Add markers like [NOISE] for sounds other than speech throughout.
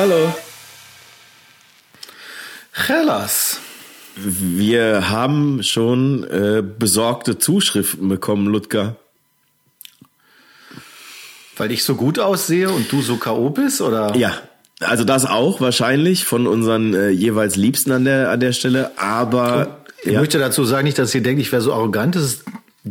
Hallo. Hellas. Wir haben schon äh, besorgte Zuschriften bekommen, Ludger. Weil ich so gut aussehe und du so K.O. bist, oder? Ja, also das auch wahrscheinlich von unseren äh, jeweils Liebsten an der, an der Stelle, aber... Ich ja. möchte dazu sagen, nicht, dass ihr denkt, ich wäre so arrogant. Das ist,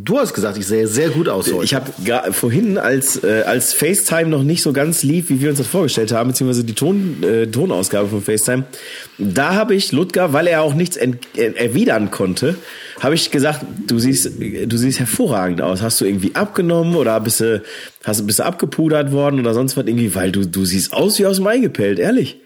du hast gesagt, ich sehe sehr gut aus heute. Ich habe vorhin, als, äh, als FaceTime noch nicht so ganz lief, wie wir uns das vorgestellt haben, beziehungsweise die Ton, äh, Tonausgabe von FaceTime, da habe ich Ludger, weil er auch nichts äh, erwidern konnte, habe ich gesagt, du siehst, du siehst hervorragend aus. Hast du irgendwie abgenommen oder bist du, hast, bist du abgepudert worden oder sonst was irgendwie? Weil du, du siehst aus wie aus dem Ei gepellt, ehrlich.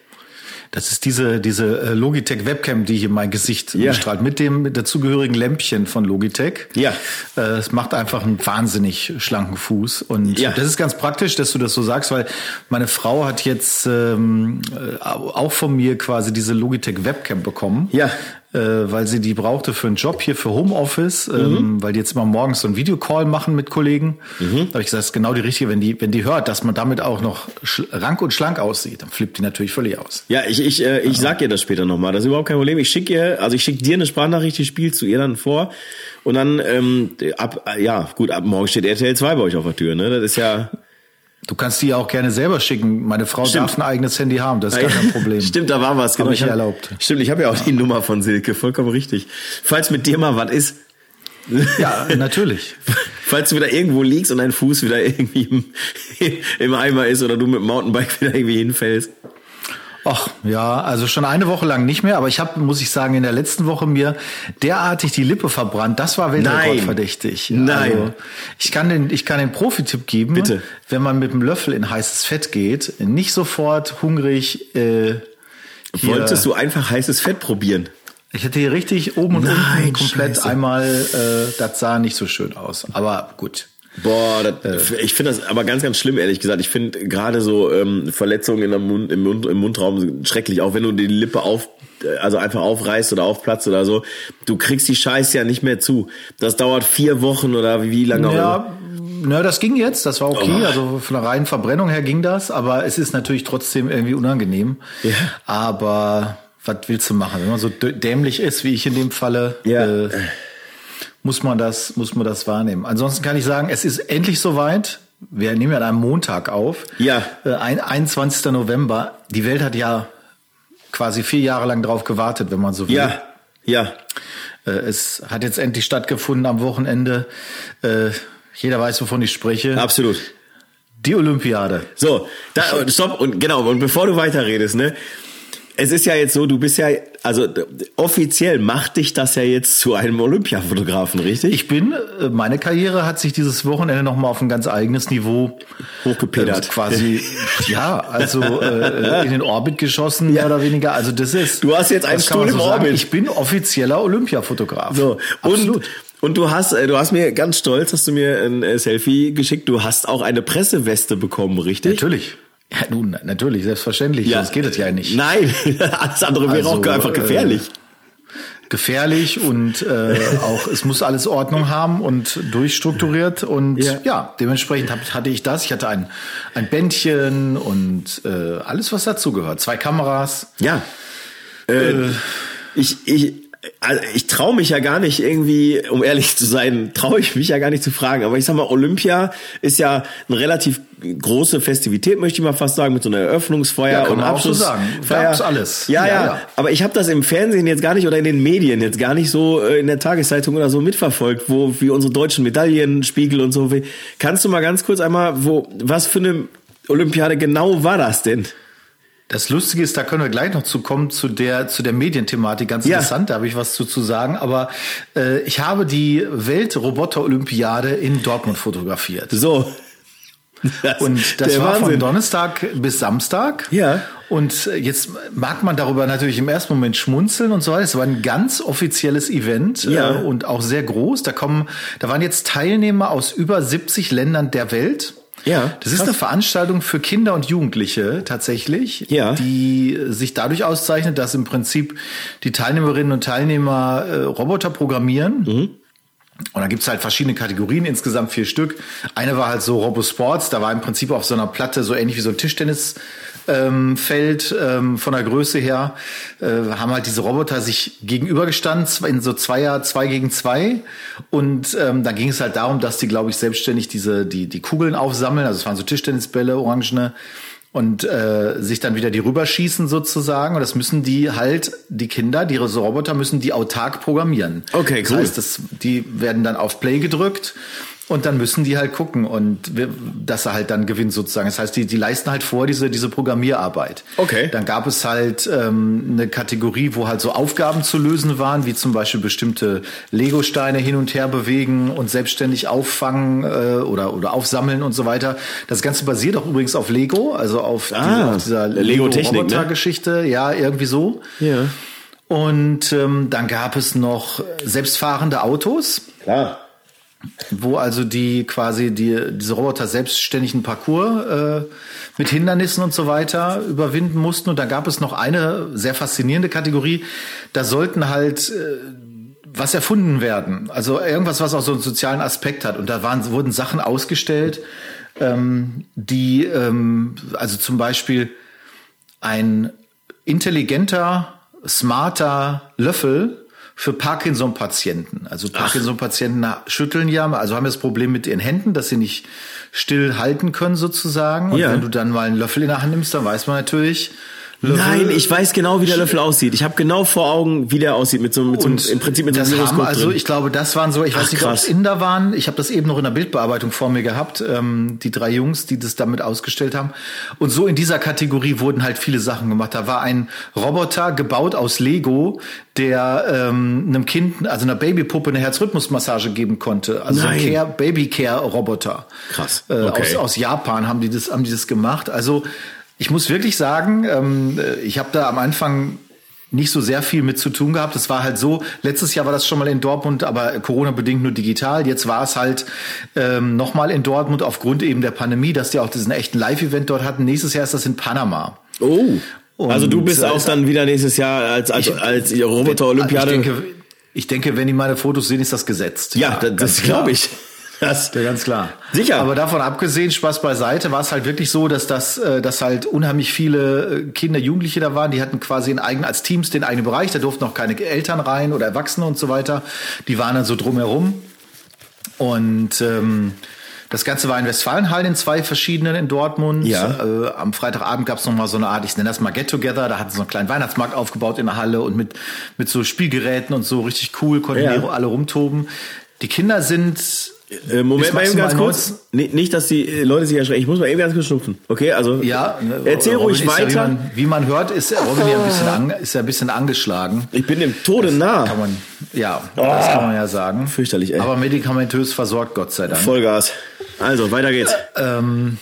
Das ist diese, diese äh, Logitech Webcam, die hier mein Gesicht Ja. strahlt, mit dem mit dazugehörigen Lämpchen von Logitech. Ja. Äh, Es macht einfach einen wahnsinnig schlanken Fuß. Und Ja. das ist ganz praktisch, dass du das so sagst, weil meine Frau hat jetzt ähm, äh, auch von mir quasi diese Logitech Webcam bekommen. Ja. Äh, weil sie die brauchte für einen Job hier für Homeoffice, ähm, weil die jetzt immer morgens so einen Videocall machen mit Kollegen. Da habe ich gesagt, das ist genau die richtige, wenn die, wenn die hört, dass man damit auch noch rank und schlank aussieht, dann flippt die natürlich völlig aus. Ja, ich, ich, äh, ich sag ihr das später nochmal. Das ist überhaupt kein Problem. Ich schicke ihr, also ich schicke dir eine Sprachnachricht, die spielst du ihr dann vor. Und dann, ähm, ab, ja, gut, ab morgen steht RTL 2 bei euch auf der Tür, ne? Das ist ja. Du kannst die ja auch gerne selber schicken. Meine Frau Stimmt. darf ein eigenes Handy haben, das ist gar kein Problem. [LAUGHS] Stimmt, da war was, genau. Aber ich hab- erlaubt. Stimmt, ich habe ja auch die Nummer von Silke, vollkommen richtig. Falls mit dir mal was ist, Ja, natürlich. [LAUGHS] falls du wieder irgendwo liegst und dein Fuß wieder [LAUGHS] irgendwie im, im Eimer ist oder du mit dem Mountainbike wieder irgendwie hinfällst. Ach, ja, also schon eine Woche lang nicht mehr, aber ich habe, muss ich sagen, in der letzten Woche mir derartig die Lippe verbrannt. Das war Weltrekordverdächtig. Nein. Also, ich kann den, ich kann den Profi-Tipp geben. Bitte. Wenn man mit dem Löffel in heißes Fett geht, nicht sofort hungrig. Äh, hier, Wolltest du einfach heißes Fett probieren? Ich hätte hier richtig oben und Nein, unten komplett Scheiße. einmal. Äh, das sah nicht so schön aus, aber gut. Boah, das, ich finde das aber ganz, ganz schlimm, ehrlich gesagt. Ich finde gerade so ähm, Verletzungen in der Mund, im, Mund, im Mundraum schrecklich, auch wenn du die Lippe auf, äh, also einfach aufreißt oder aufplatzt oder so. Du kriegst die Scheiße ja nicht mehr zu. Das dauert vier Wochen oder wie lange auch. Ja, na, das ging jetzt, das war okay. Oh. Also von der reinen Verbrennung her ging das, aber es ist natürlich trotzdem irgendwie unangenehm. Ja. Aber was willst du machen? Wenn man so dä- dämlich ist, wie ich in dem Falle, Ja. äh, muss man das, muss man das wahrnehmen. Ansonsten kann ich sagen, es ist endlich soweit. Wir nehmen ja an einem Montag auf. Ja. Äh, ein, 21. November. Die Welt hat ja quasi vier Jahre lang drauf gewartet, wenn man so will. Ja, ja. Äh, Es hat jetzt endlich stattgefunden am Wochenende. Äh, Jeder weiß, wovon ich spreche. Absolut. Die Olympiade. So, da, stopp und genau, und bevor du weiterredest, ne? Es ist ja jetzt so, du bist ja, also offiziell macht dich das ja jetzt zu einem Olympiafotografen, richtig? Ich bin, äh, meine Karriere hat sich dieses Wochenende nochmal auf ein ganz eigenes Niveau Hochgepedert. äh, quasi, ja, also äh, in den Orbit geschossen, mehr oder weniger. Also das ist. Du hast jetzt einen Stuhl im sagen. Orbit. Ich bin offizieller Olympiafotograf. So, und, Absolut. und du hast, äh, du hast mir ganz stolz, hast du mir ein äh, Selfie geschickt, du hast auch eine Presseweste bekommen, richtig? Natürlich. Ja, nun, natürlich, selbstverständlich. Sonst geht es ja nicht. Nein, [LAUGHS] alles andere wäre Also, auch einfach gefährlich. gefährlich und äh, [LAUGHS] auch es muss alles Ordnung haben und durchstrukturiert und Ja. ja, dementsprechend hab, hatte ich das. Ich hatte ein, ein Bändchen und äh, alles, was dazugehört. Zwei Kameras. ja. Äh, ich, ich, also ich traue mich ja gar nicht irgendwie, um ehrlich zu sein, [LAUGHS] traue ich mich ja gar nicht zu fragen. Aber ich sag mal, Olympia ist ja eine relativ große Festivität, möchte ich mal fast sagen, mit so einer Eröffnungsfeier Ja, und so Abschlussfeier. sagen. Gab's alles. Ja, ja. Ja, ja. Aber ich habe das im Fernsehen jetzt gar nicht oder in den Medien jetzt gar nicht so äh, in der Tageszeitung oder so mitverfolgt, wo wie unsere deutschen Medaillenspiegel und so. Kannst du mal ganz kurz einmal, wo was für eine Olympiade genau war das denn? Das Lustige ist, da können wir gleich noch zu kommen, zu der, zu der Medienthematik. Ganz Ja. interessant, da habe ich was zu, zu sagen. Aber äh, ich habe die Weltroboter-Olympiade in Dortmund fotografiert. So. Das, [LAUGHS] Und das war von Wahnsinn. Donnerstag bis Samstag. Ja. Und äh, jetzt mag man darüber natürlich im ersten Moment schmunzeln und so weiter. Es war ein ganz offizielles Event Ja. äh, und auch sehr groß. Da kommen, da waren jetzt Teilnehmer aus über 70 Ländern der Welt. Ja, Das ist eine Veranstaltung für Kinder und Jugendliche tatsächlich, Ja. die sich dadurch auszeichnet, dass im Prinzip die Teilnehmerinnen und Teilnehmer äh, Roboter programmieren. Mhm. Und da gibt's halt verschiedene Kategorien, insgesamt vier Stück. Eine war halt so Robosports, da war im Prinzip auf so einer Platte so ähnlich wie so ein Tischtennis ähm, Feld ähm, von der Größe her, äh, haben halt diese Roboter sich gegenübergestanden in so Zweier, zwei gegen zwei. Und ähm, da ging es halt darum, dass die, glaube ich, selbstständig diese die die Kugeln aufsammeln. Also es waren so Tischtennisbälle, orangene und äh, sich dann wieder die rüberschießen sozusagen. Und das müssen die halt, die Kinder, die Roboter müssen die autark programmieren. Okay, cool. Das heißt, das, die werden dann auf Play gedrückt und dann müssen die halt gucken und wir, dass er halt dann gewinnt sozusagen. Das heißt, die, die leisten halt vor diese, diese Programmierarbeit. Okay. Dann gab es halt ähm, eine Kategorie, wo halt so Aufgaben zu lösen waren, wie zum Beispiel bestimmte Lego-Steine hin und her bewegen und selbstständig auffangen äh, oder, oder aufsammeln und so weiter. Das Ganze basiert auch übrigens auf Lego, also auf, Ah, dieser, auf dieser ne? Lego-Roboter-Geschichte. Ja, irgendwie so. Ja. Und ähm, dann gab es noch selbstfahrende Autos Klar. Wo also die quasi die, diese Roboter selbstständig einen Parcours äh, mit Hindernissen und so weiter überwinden mussten. Und da gab es noch eine sehr faszinierende Kategorie. Da sollten halt äh, was erfunden werden. Also irgendwas, was auch so einen sozialen Aspekt hat. Und da waren, wurden Sachen ausgestellt, ähm, die, ähm, also zum Beispiel ein intelligenter, smarter Löffel für Parkinson-Patienten. Also Parkinson-Patienten schütteln ja, also haben das Problem mit ihren Händen, dass sie nicht still halten können sozusagen. Und Ja. wenn du dann mal einen Löffel in der Hand nimmst, dann weiß man natürlich, Löffel, Nein, ich weiß genau, wie der Löffel aussieht. Ich habe genau vor Augen, wie der aussieht mit so, mit so und im Prinzip mit so das einem haben, Gyroskop also ich glaube, das waren so, ich Ach, weiß nicht, ob es Inder waren. Ich habe das eben noch in der Bildbearbeitung vor mir gehabt, ähm, die drei Jungs, die das damit ausgestellt haben. Und so in dieser Kategorie wurden halt viele Sachen gemacht. Da war ein Roboter gebaut aus Lego, der ähm, einem Kind, also einer Babypuppe, eine Herzrhythmusmassage geben konnte. Also Nein. ein Care, Baby-Care-Roboter. Krass. Äh, Okay. aus, aus Japan haben die das, haben die das gemacht. Also ich muss wirklich sagen, ähm, ich habe da am Anfang nicht so sehr viel mit zu tun gehabt. Es war halt so, letztes Jahr war das schon mal in Dortmund, aber Corona-bedingt nur digital. Jetzt war es halt ähm, nochmal in Dortmund aufgrund eben der Pandemie, dass die auch diesen echten Live-Event dort hatten. Nächstes Jahr ist das in Panama. Oh. also du Und, bist äh, auch dann wieder nächstes Jahr als, als, Ich- als Roboter-Olympiade. Ich denke, ich denke, wenn die meine Fotos sehen, ist das gesetzt. ja, das, ganz das klar. glaube ich. Das, Ja, ganz klar. Sicher. Aber davon abgesehen, Spaß beiseite, war es halt wirklich so, dass das, äh, dass halt unheimlich viele äh, Kinder, Jugendliche da waren. Die hatten quasi einen eigenen, als Teams den eigenen Bereich. Da durften auch keine Eltern rein oder Erwachsene und so weiter. Die waren dann so drumherum. Und ähm, das Ganze war in Westfalenhallen in zwei verschiedenen in Dortmund. Ja. Äh, am Freitagabend gab es noch mal so eine Art, ich nenne das mal Get Together. Da hatten sie so einen kleinen Weihnachtsmarkt aufgebaut in der Halle und mit mit so Spielgeräten und so richtig cool konnten Ja. die alle rumtoben. Die Kinder sind äh, Moment mal eben ganz kurz. Nee, nicht, dass die äh, Leute sich erschrecken. Ich muss mal eben ganz kurz schnupfen. Okay, also Ja, ne, erzähl Robin ruhig ist Ja, wie, weiter. man, wie man hört, ist Robin ja ein bisschen, an, ist ja ein bisschen angeschlagen. ich bin dem Tode nah. Kann man, ja, das kann man ja sagen. Fürchterlich, ey. Aber medikamentös versorgt, Gott sei Dank. Vollgas. Also, weiter geht's. Ähm,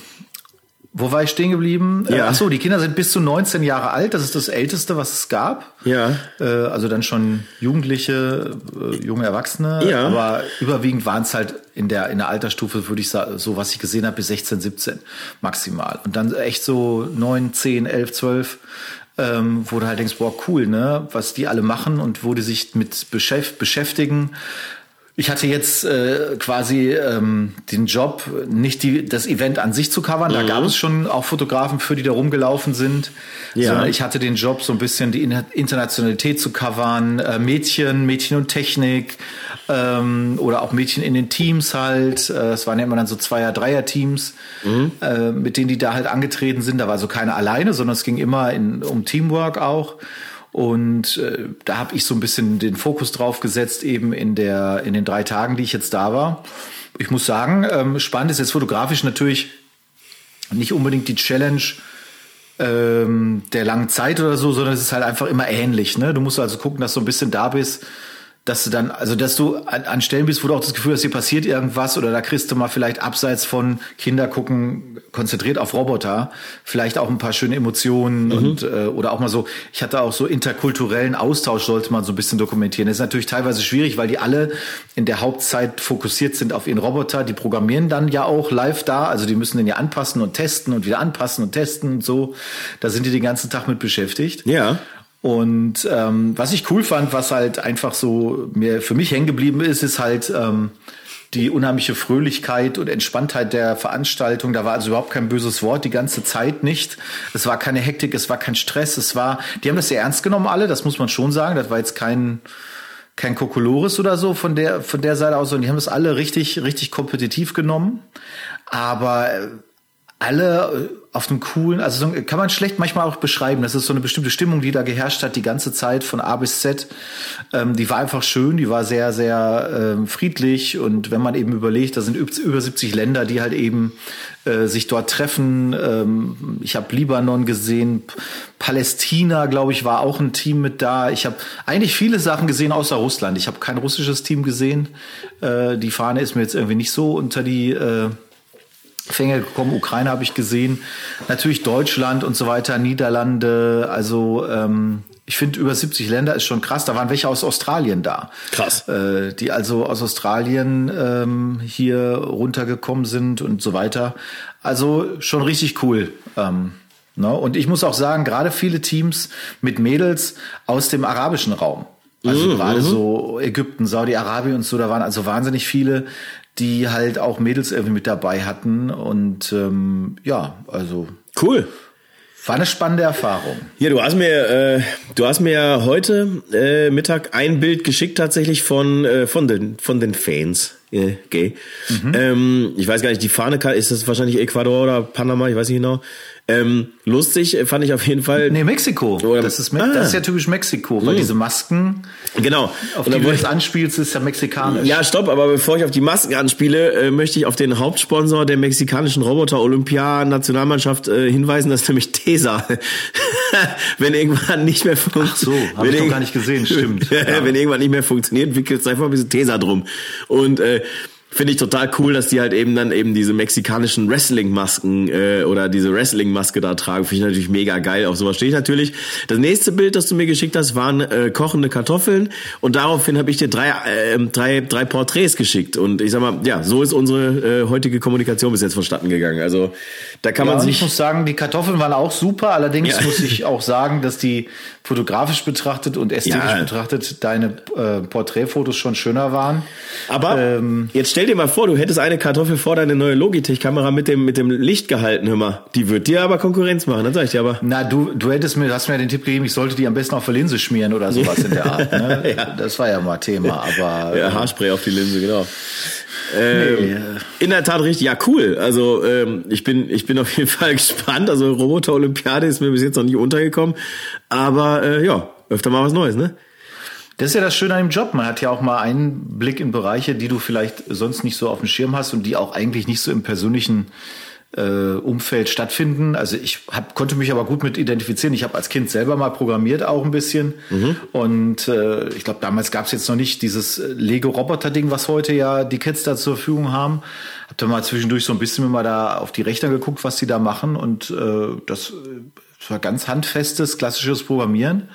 wo war ich stehen geblieben? Ja. Äh, ach so, die Kinder sind bis zu 19 Jahre alt. Das ist das Älteste, was es gab. Ja. Äh, also dann schon Jugendliche, äh, junge Erwachsene. Ja. Aber überwiegend waren es halt in der, in der Altersstufe, würde ich sagen, so was ich gesehen habe, bis 16, 17 maximal. Und dann echt so 9, 10, 11, 12. Ähm, wo du halt denkst, boah, cool, ne, was die alle machen und wo die sich mit beschäft beschäftigen. Ich hatte jetzt äh, quasi ähm, den Job, nicht die, das Event an sich zu covern. Da gab es schon auch Fotografen für, die da rumgelaufen sind. Ja. Sondern ich hatte den Job, so ein bisschen die In- Internationalität zu covern. Äh, Mädchen, Mädchen und Technik ähm, oder auch Mädchen in den Teams halt. Äh, das waren ja immer dann so Zweier-, Dreier-Teams, äh, mit denen die da halt angetreten sind. Da war so keine alleine, sondern es ging immer in, um Teamwork auch. Und äh, da habe ich so ein bisschen den Fokus drauf gesetzt, eben in, der, in den drei Tagen, die ich jetzt da war. Ich muss sagen, ähm, spannend ist jetzt fotografisch natürlich nicht unbedingt die Challenge ähm, der langen Zeit oder so, sondern es ist halt einfach immer ähnlich. Ne? Du musst also gucken, dass du ein bisschen da bist, dass du dann, also dass du an, an Stellen bist, wo du auch das Gefühl hast, hier passiert irgendwas oder da kriegst du mal vielleicht abseits von Kinder gucken, konzentriert auf Roboter, vielleicht auch ein paar schöne Emotionen und äh, oder auch mal so, ich hatte auch so interkulturellen Austausch, sollte man so ein bisschen dokumentieren. Das ist natürlich teilweise schwierig, weil die alle in der Hauptzeit fokussiert sind auf ihren Roboter. Die programmieren dann ja auch live da, also die müssen den ja anpassen und testen und wieder anpassen und testen und so. Da sind die den ganzen Tag mit beschäftigt. Ja. Und ähm, was ich cool fand, was halt einfach so mir für mich hängen geblieben ist, ist halt, ähm, die unheimliche Fröhlichkeit und Entspanntheit der Veranstaltung. Da war also überhaupt kein böses Wort, die ganze Zeit nicht. Es war keine Hektik, es war kein Stress, es war, die haben das sehr ernst genommen alle, das muss man schon sagen. Das war jetzt kein, kein Kokolores oder so von der, von der Seite aus, sondern die haben das alle richtig, richtig kompetitiv genommen. Aber äh, alle äh, auf einem coolen, also so, kann man schlecht manchmal auch beschreiben. Das ist so eine bestimmte Stimmung, die da geherrscht hat, die ganze Zeit von A bis Z. Ähm, die war einfach schön, die war sehr, sehr ähm, friedlich. Und wenn man eben überlegt, da sind über 70 Länder, die halt eben äh, sich dort treffen. Ähm, ich habe Libanon gesehen, Palästina, glaube ich, war auch ein Team mit da. Ich habe eigentlich viele Sachen gesehen außer Russland. Ich habe kein russisches Team gesehen. Äh, die Fahne ist mir jetzt irgendwie nicht so unter die äh, Fänge gekommen. Ukraine habe ich gesehen, natürlich Deutschland und so weiter, Niederlande. Also ähm, ich finde über 70 Länder ist schon krass. Da waren welche aus Australien da. Krass. Äh, die also aus Australien ähm, hier runtergekommen sind und so weiter. Also schon richtig cool. Ähm, ne? Und ich muss auch sagen, gerade viele Teams mit Mädels aus dem arabischen Raum. Also mhm. gerade so Ägypten, Saudi-Arabien und so, da waren also wahnsinnig viele, die halt auch Mädels irgendwie mit dabei hatten. Und ähm, ja, also. Cool. War eine spannende Erfahrung. Ja, du hast mir, äh, du hast mir heute äh, Mittag ein Bild geschickt tatsächlich von äh, von den von den Fans. Äh, gay. Mhm. Ähm, ich weiß gar nicht, die Fahne ist das wahrscheinlich Ecuador oder Panama, ich weiß nicht genau. Ähm, lustig fand ich auf jeden Fall. Nee, Mexiko. Oder, das, ist, ah. das ist ja typisch Mexiko, weil mhm. diese Masken, genau. auf die du jetzt anspielst, ist ja mexikanisch. Ja, stopp, aber bevor ich auf die Masken anspiele, äh, möchte ich auf den Hauptsponsor der mexikanischen Roboter-Olympia-Nationalmannschaft äh, hinweisen, das ist nämlich Tesa. [LAUGHS] wenn irgendwann nicht mehr funktioniert. Ach so, habe ich doch gar nicht gesehen, stimmt. [LAUGHS] ja. Wenn irgendwann nicht mehr funktioniert, wickelt es einfach ein bisschen Tesa drum. Und äh, finde ich total cool, dass die halt eben dann eben diese mexikanischen Wrestling-Masken äh, oder diese Wrestling-Maske da tragen. Finde ich natürlich mega geil. Auf sowas stehe ich natürlich. Das nächste Bild, das du mir geschickt hast, waren äh, kochende Kartoffeln und daraufhin habe ich dir drei, äh, drei, drei Porträts geschickt. Und ich sag mal, ja, so ist unsere äh, heutige Kommunikation bis jetzt vonstatten gegangen. Also da kann ja, man sich. Ich muss sagen, die Kartoffeln waren auch super. Allerdings ja. muss ich auch sagen, dass die fotografisch betrachtet und ästhetisch ja. betrachtet deine äh, Porträtfotos schon schöner waren. Aber ähm, jetzt stell dir mal vor, du hättest eine Kartoffel vor deine neue Logitech-Kamera mit dem, mit dem Licht gehalten, hör mal. Die wird dir aber Konkurrenz machen, dann sag ich dir aber. Na, du, du hättest mir, hast mir den Tipp gegeben, ich sollte die am besten auf der Linse schmieren oder sowas in der Art. Ne? [LAUGHS] ja. Das war ja mal Thema, aber. Ja, Haarspray auf die Linse, genau. Ähm, nee. In der Tat richtig, ja cool. Also ähm, ich bin ich bin auf jeden [LAUGHS] Fall gespannt. Also Roboter Olympiade ist mir bis jetzt noch nie untergekommen, aber äh, ja öfter mal was Neues, ne? Das ist ja das Schöne an dem Job. Man hat ja auch mal einen Blick in Bereiche, die du vielleicht sonst nicht so auf dem Schirm hast und die auch eigentlich nicht so im persönlichen äh, Umfeld stattfinden. Also ich hab, konnte mich aber gut mit identifizieren. Ich habe als Kind selber mal programmiert auch ein bisschen. Mhm. Und äh, ich glaube, damals gab es jetzt noch nicht dieses Lego-Roboter-Ding, was heute ja die Kids da zur Verfügung haben. Hab da mal zwischendurch so ein bisschen mal da auf die Rechner geguckt, was die da machen. Und äh, das, das war ganz handfestes, klassisches Programmieren.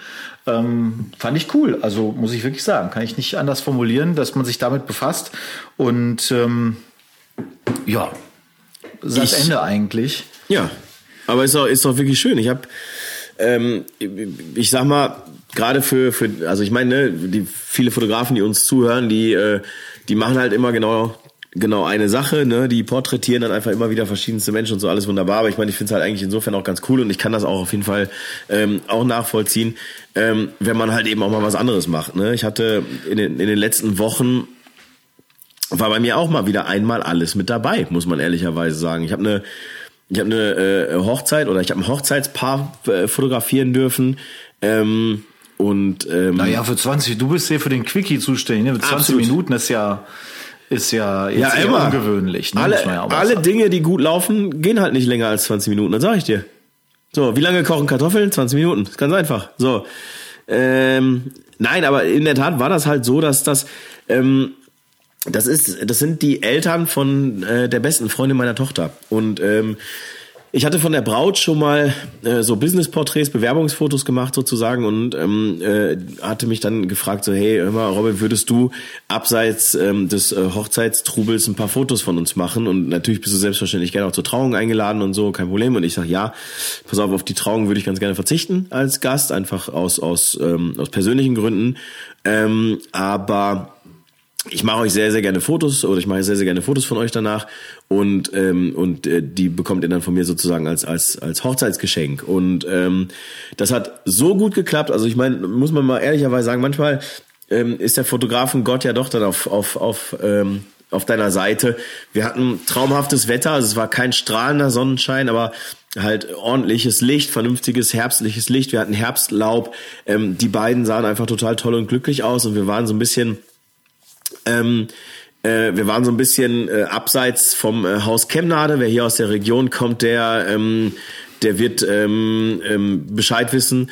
Ähm, fand ich cool. Also muss ich wirklich sagen, kann ich nicht anders formulieren, dass man sich damit befasst. Und ähm, ja, das ich, Ende eigentlich. Ja, aber ist doch, ist doch wirklich schön. Ich habe, ähm, ich sag mal, gerade für, für, also ich meine, ne, die viele Fotografen, die uns zuhören, die, äh, die machen halt immer genau genau eine Sache, ne? Die porträtieren dann einfach immer wieder verschiedenste Menschen und so alles wunderbar. Aber ich meine, ich finde es halt eigentlich insofern auch ganz cool und ich kann das auch auf jeden Fall ähm, auch nachvollziehen, ähm, wenn man halt eben auch mal was anderes macht. Ne? Ich hatte in den, in den letzten Wochen war bei mir auch mal wieder einmal alles mit dabei, muss man ehrlicherweise sagen. Ich habe eine ich habe eine äh, Hochzeit oder ich habe ein Hochzeitspaar äh, fotografieren dürfen. Ähm, und ähm, naja, für 20, du bist hier für den Quickie zuständig, ne? Für 20 absolut. Minuten ist ja ist ja jetzt ja, immer. ungewöhnlich. Ne? Alle, ja alle Dinge, die gut laufen, gehen halt nicht länger als 20 Minuten, dann sag ich dir. So, wie lange kochen Kartoffeln? 20 Minuten. Ist ganz einfach. So. Ähm, nein, aber in der Tat war das halt so, dass das ähm, das ist, das sind die Eltern von äh, der besten Freundin meiner Tochter. Und ähm, ich hatte von der Braut schon mal äh, so Business-Porträts, Bewerbungsfotos gemacht sozusagen und ähm, äh, hatte mich dann gefragt so, hey, hör mal, Robin, würdest du abseits ähm, des äh, Hochzeitstrubels ein paar Fotos von uns machen? Und natürlich bist du selbstverständlich gerne auch zur Trauung eingeladen und so, kein Problem. Und ich sage, ja, pass auf, auf die Trauung würde ich ganz gerne verzichten als Gast, einfach aus, aus, ähm, aus persönlichen Gründen. Ähm, aber ich mache euch sehr, sehr gerne Fotos oder ich mache sehr, sehr gerne Fotos von euch danach und ähm, und äh, die bekommt ihr dann von mir sozusagen als als als Hochzeitsgeschenk und ähm, das hat so gut geklappt. Also ich meine, muss man mal ehrlicherweise sagen, manchmal ähm, ist der Fotografen Gott ja doch dann auf auf auf ähm, auf deiner Seite. Wir hatten traumhaftes Wetter, also es war kein strahlender Sonnenschein, aber halt ordentliches Licht, vernünftiges herbstliches Licht. Wir hatten Herbstlaub. Ähm, die beiden sahen einfach total toll und glücklich aus und wir waren so ein bisschen ähm, äh, wir waren so ein bisschen äh, abseits vom äh, Haus Chemnade. Wer hier aus der Region kommt, der, ähm, der wird ähm, ähm, Bescheid wissen.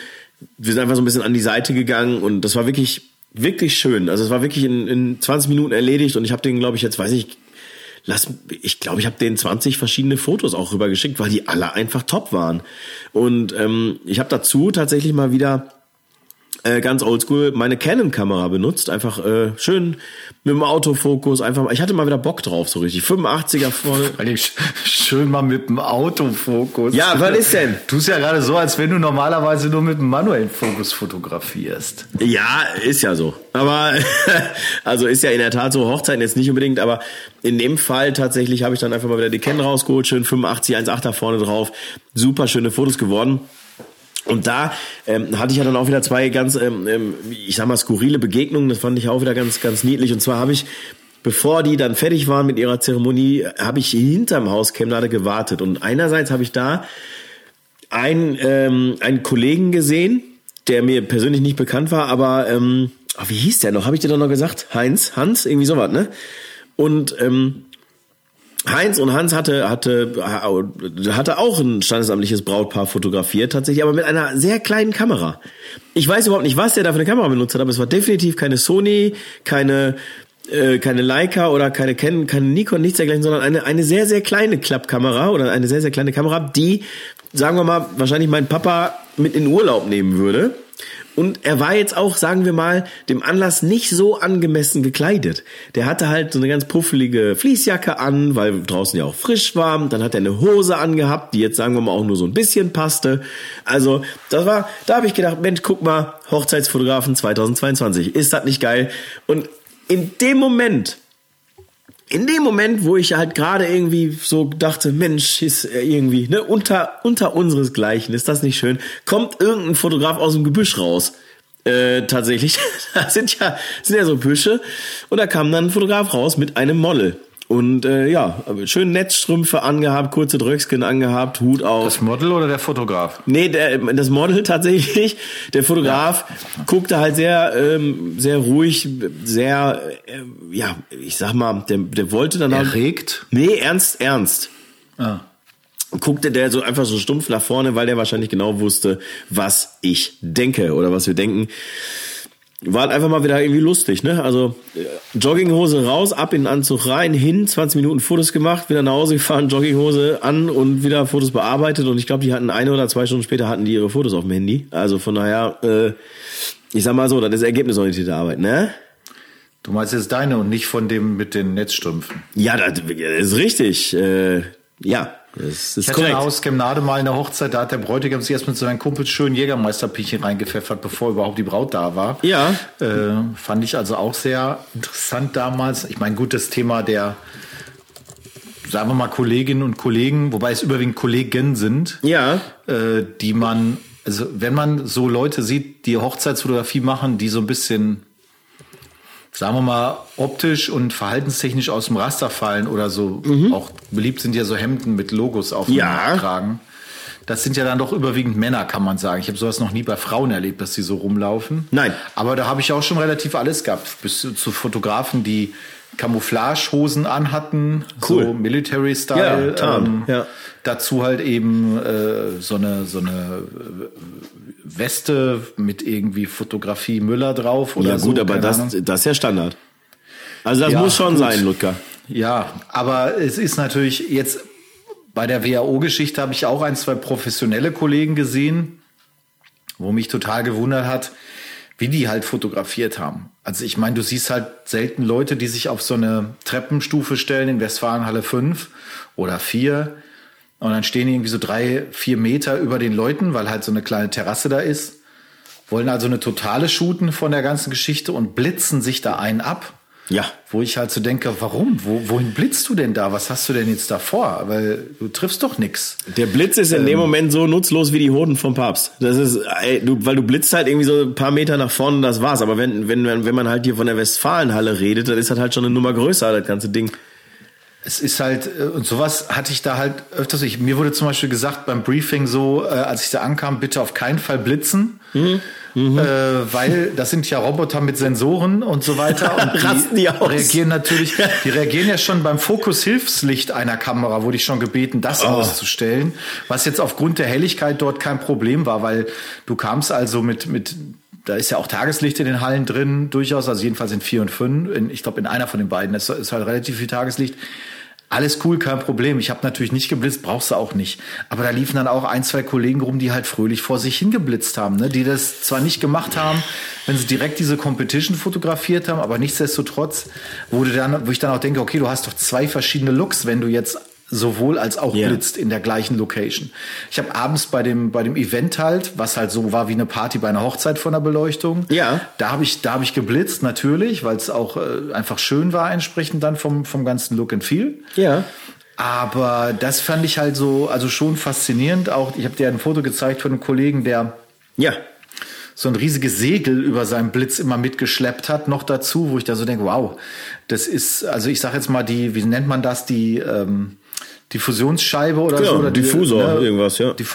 Wir sind einfach so ein bisschen an die Seite gegangen und das war wirklich, wirklich schön. Also es war wirklich in, in 20 Minuten erledigt und ich habe den, glaube ich, jetzt weiß ich, lass, ich glaube, ich habe denen 20 verschiedene Fotos auch rübergeschickt, weil die alle einfach top waren. Und ähm, ich habe dazu tatsächlich mal wieder äh, ganz oldschool meine Canon-Kamera benutzt. Einfach äh, schön mit dem Autofokus. Einfach, ich hatte mal wieder Bock drauf, so richtig. 85er vorne. [LAUGHS] schön mal mit dem Autofokus. Ja, was ist denn? Du ja gerade so, als wenn du normalerweise nur mit dem manuellen Fokus fotografierst. Ja, ist ja so. Aber [LAUGHS] also ist ja in der Tat so Hochzeiten jetzt nicht unbedingt, aber in dem Fall tatsächlich habe ich dann einfach mal wieder die Canon rausgeholt, schön 85 1.8er vorne drauf. Super schöne Fotos geworden. Und da ähm, hatte ich ja dann auch wieder zwei ganz, ähm, ähm, ich sag mal, skurrile Begegnungen. Das fand ich auch wieder ganz, ganz niedlich. Und zwar habe ich, bevor die dann fertig waren mit ihrer Zeremonie, habe ich hinterm Haus Chemnade gewartet. Und einerseits habe ich da einen, ähm, einen Kollegen gesehen, der mir persönlich nicht bekannt war, aber ähm, oh, wie hieß der noch? Habe ich dir doch noch gesagt? Heinz, Hans, irgendwie sowas, ne? Und ähm, Heinz und Hans hatte, hatte, hatte auch ein standesamtliches Brautpaar fotografiert, tatsächlich, aber mit einer sehr kleinen Kamera. Ich weiß überhaupt nicht, was der da für eine Kamera benutzt hat, aber es war definitiv keine Sony, keine, äh, keine Leica oder keine Canon, keine Nikon, nichts dergleichen, sondern eine, eine sehr, sehr kleine Klappkamera oder eine sehr, sehr kleine Kamera, die, sagen wir mal, wahrscheinlich mein Papa mit in Urlaub nehmen würde. Und er war jetzt auch, sagen wir mal, dem Anlass nicht so angemessen gekleidet. Der hatte halt so eine ganz puffelige Fließjacke an, weil draußen ja auch frisch war. Dann hat er eine Hose angehabt, die jetzt, sagen wir mal, auch nur so ein bisschen passte. Also, das war, da habe ich gedacht, Mensch, guck mal, Hochzeitsfotografen 2022. Ist das nicht geil? Und in dem Moment in dem Moment, wo ich halt gerade irgendwie so dachte, Mensch, ist irgendwie, ne, unter, unter unseresgleichen, ist das nicht schön, kommt irgendein Fotograf aus dem Gebüsch raus. Äh, tatsächlich, [LAUGHS] da sind ja, sind ja so Büsche. Und da kam dann ein Fotograf raus mit einem Model. Und äh, ja, schön Netzstrümpfe angehabt, kurze Dröckskin angehabt, Hut auf. Das Model oder der Fotograf? Nee, der, das Model [LAUGHS] tatsächlich. Der Fotograf ja. guckte halt sehr, ähm, sehr ruhig, sehr, äh, ja, ich sag mal, der, der wollte dann halt. Erregt? Nee, ernst, ernst. Ah. Guckte der so einfach so stumpf nach vorne, weil der wahrscheinlich genau wusste, was ich denke oder was wir denken war halt einfach mal wieder irgendwie lustig, ne? Also äh, Jogginghose raus, ab in den Anzug rein, hin, 20 Minuten Fotos gemacht, wieder nach Hause gefahren, Jogginghose an und wieder Fotos bearbeitet und ich glaube, die hatten eine oder zwei Stunden später hatten die ihre Fotos auf dem Handy. Also von daher, äh, ich sag mal so, das ist ergebnisorientierte Arbeit, ne? Du meinst jetzt deine und nicht von dem mit den Netzstrümpfen? Ja, das ist richtig. Äh, ja, das ist ich hatte korrekt. aus Chemnade mal in der Hochzeit, da hat der Bräutigam sich erst mit seinen Kumpels schön Jägermeisterpielchen reingepfeffert, bevor überhaupt die Braut da war. Ja. Äh, fand ich also auch sehr interessant damals. Ich meine, gut, das Thema der, sagen wir mal, Kolleginnen und Kollegen, wobei es überwiegend Kollegen sind. Ja. Äh, die man, also wenn man so Leute sieht, die Hochzeitsfotografie machen, die so ein bisschen sagen wir mal, optisch und verhaltenstechnisch aus dem Raster fallen oder so. Mhm. Auch beliebt sind ja so Hemden mit Logos auf dem ja. Kragen. Das sind ja dann doch überwiegend Männer, kann man sagen. Ich habe sowas noch nie bei Frauen erlebt, dass die so rumlaufen. Nein. Aber da habe ich auch schon relativ alles gehabt. Bis zu Fotografen, die Camouflagehosen anhatten, cool. so Military Style. Ja, ähm, ja. Dazu halt eben äh, so eine so eine Weste mit irgendwie Fotografie Müller drauf oder Ja gut, so, aber das, das ist ja Standard. Also das ja, muss schon gut. sein, Ludger. Ja, aber es ist natürlich jetzt bei der WHO-Geschichte habe ich auch ein, zwei professionelle Kollegen gesehen, wo mich total gewundert hat, wie die halt fotografiert haben. Also ich meine, du siehst halt selten Leute, die sich auf so eine Treppenstufe stellen in Westfalenhalle 5 oder 4 und dann stehen die irgendwie so drei, vier Meter über den Leuten, weil halt so eine kleine Terrasse da ist. Wollen also eine totale shooten von der ganzen Geschichte und blitzen sich da einen ab. Ja. Wo ich halt so denke, warum? Wo, wohin blitzt du denn da? Was hast du denn jetzt da vor? Weil du triffst doch nix. Der Blitz ist in ähm, dem Moment so nutzlos wie die Hoden vom Papst. Das ist, ey, du, weil du blitzt halt irgendwie so ein paar Meter nach vorne und das war's. Aber wenn, wenn, wenn man halt hier von der Westfalenhalle redet, dann ist das halt schon eine Nummer größer, das ganze Ding. Es ist halt, äh, und sowas hatte ich da halt öfters. Ich, mir wurde zum Beispiel gesagt beim Briefing so, äh, als ich da ankam, bitte auf keinen Fall blitzen. Mhm. Mhm. Äh, weil das sind ja Roboter mit Sensoren und so weiter. [LAUGHS] Und die, Rasten die aus. reagieren natürlich, [LAUGHS] die reagieren ja schon beim Fokus-Hilfslicht einer Kamera, wurde ich schon gebeten, das oh. auszustellen. Was jetzt aufgrund der Helligkeit dort kein Problem war, weil du kamst also mit, mit da ist ja auch Tageslicht in den Hallen drin, durchaus, also jedenfalls in vier und fünf. In, ich glaube, in einer von den beiden ist, ist halt relativ viel Tageslicht. Alles cool, kein Problem. Ich habe natürlich nicht geblitzt, brauchst du auch nicht. Aber da liefen dann auch ein, zwei Kollegen rum, die halt fröhlich vor sich hingeblitzt haben, ne? die das zwar nicht gemacht haben, wenn sie direkt diese Competition fotografiert haben, aber nichtsdestotrotz wurde dann, wo ich dann auch denke, okay, du hast doch zwei verschiedene Looks, wenn du jetzt sowohl als auch yeah. blitzt in der gleichen Location. Ich habe abends bei dem bei dem Event halt, was halt so war wie eine Party bei einer Hochzeit von der Beleuchtung. Ja. Da habe ich da habe ich geblitzt natürlich, weil es auch äh, einfach schön war entsprechend dann vom vom ganzen Look and Feel. Ja. Aber das fand ich halt so also schon faszinierend. Auch ich habe dir ein Foto gezeigt von einem Kollegen, der ja so ein riesiges Segel über seinem Blitz immer mitgeschleppt hat, noch dazu, wo ich da so denke, wow, das ist, also ich sage jetzt mal die, wie nennt man das, die ähm, Diffusionsscheibe oder genau, so. Oder Diffusor, ne, irgendwas, ja. Die,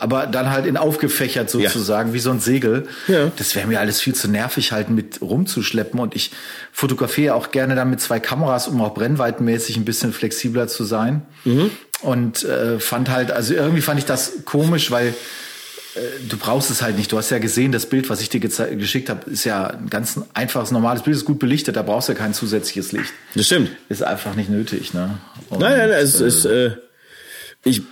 aber dann halt in aufgefächert sozusagen, ja. wie so ein Segel. Ja. Das wäre mir alles viel zu nervig, halt mit rumzuschleppen. Und ich fotografiere auch gerne dann mit zwei Kameras, um auch brennweitenmäßig ein bisschen flexibler zu sein. Mhm. Und äh, fand halt, also irgendwie fand ich das komisch, weil äh, du brauchst es halt nicht. Du hast ja gesehen, das Bild, was ich dir geschickt habe, ist ja ein ganz einfaches, normales Bild, ist gut belichtet, da brauchst du ja kein zusätzliches Licht. Das stimmt. Ist einfach nicht nötig, ne? Und, nein, nein, es äh, ist, äh, ich,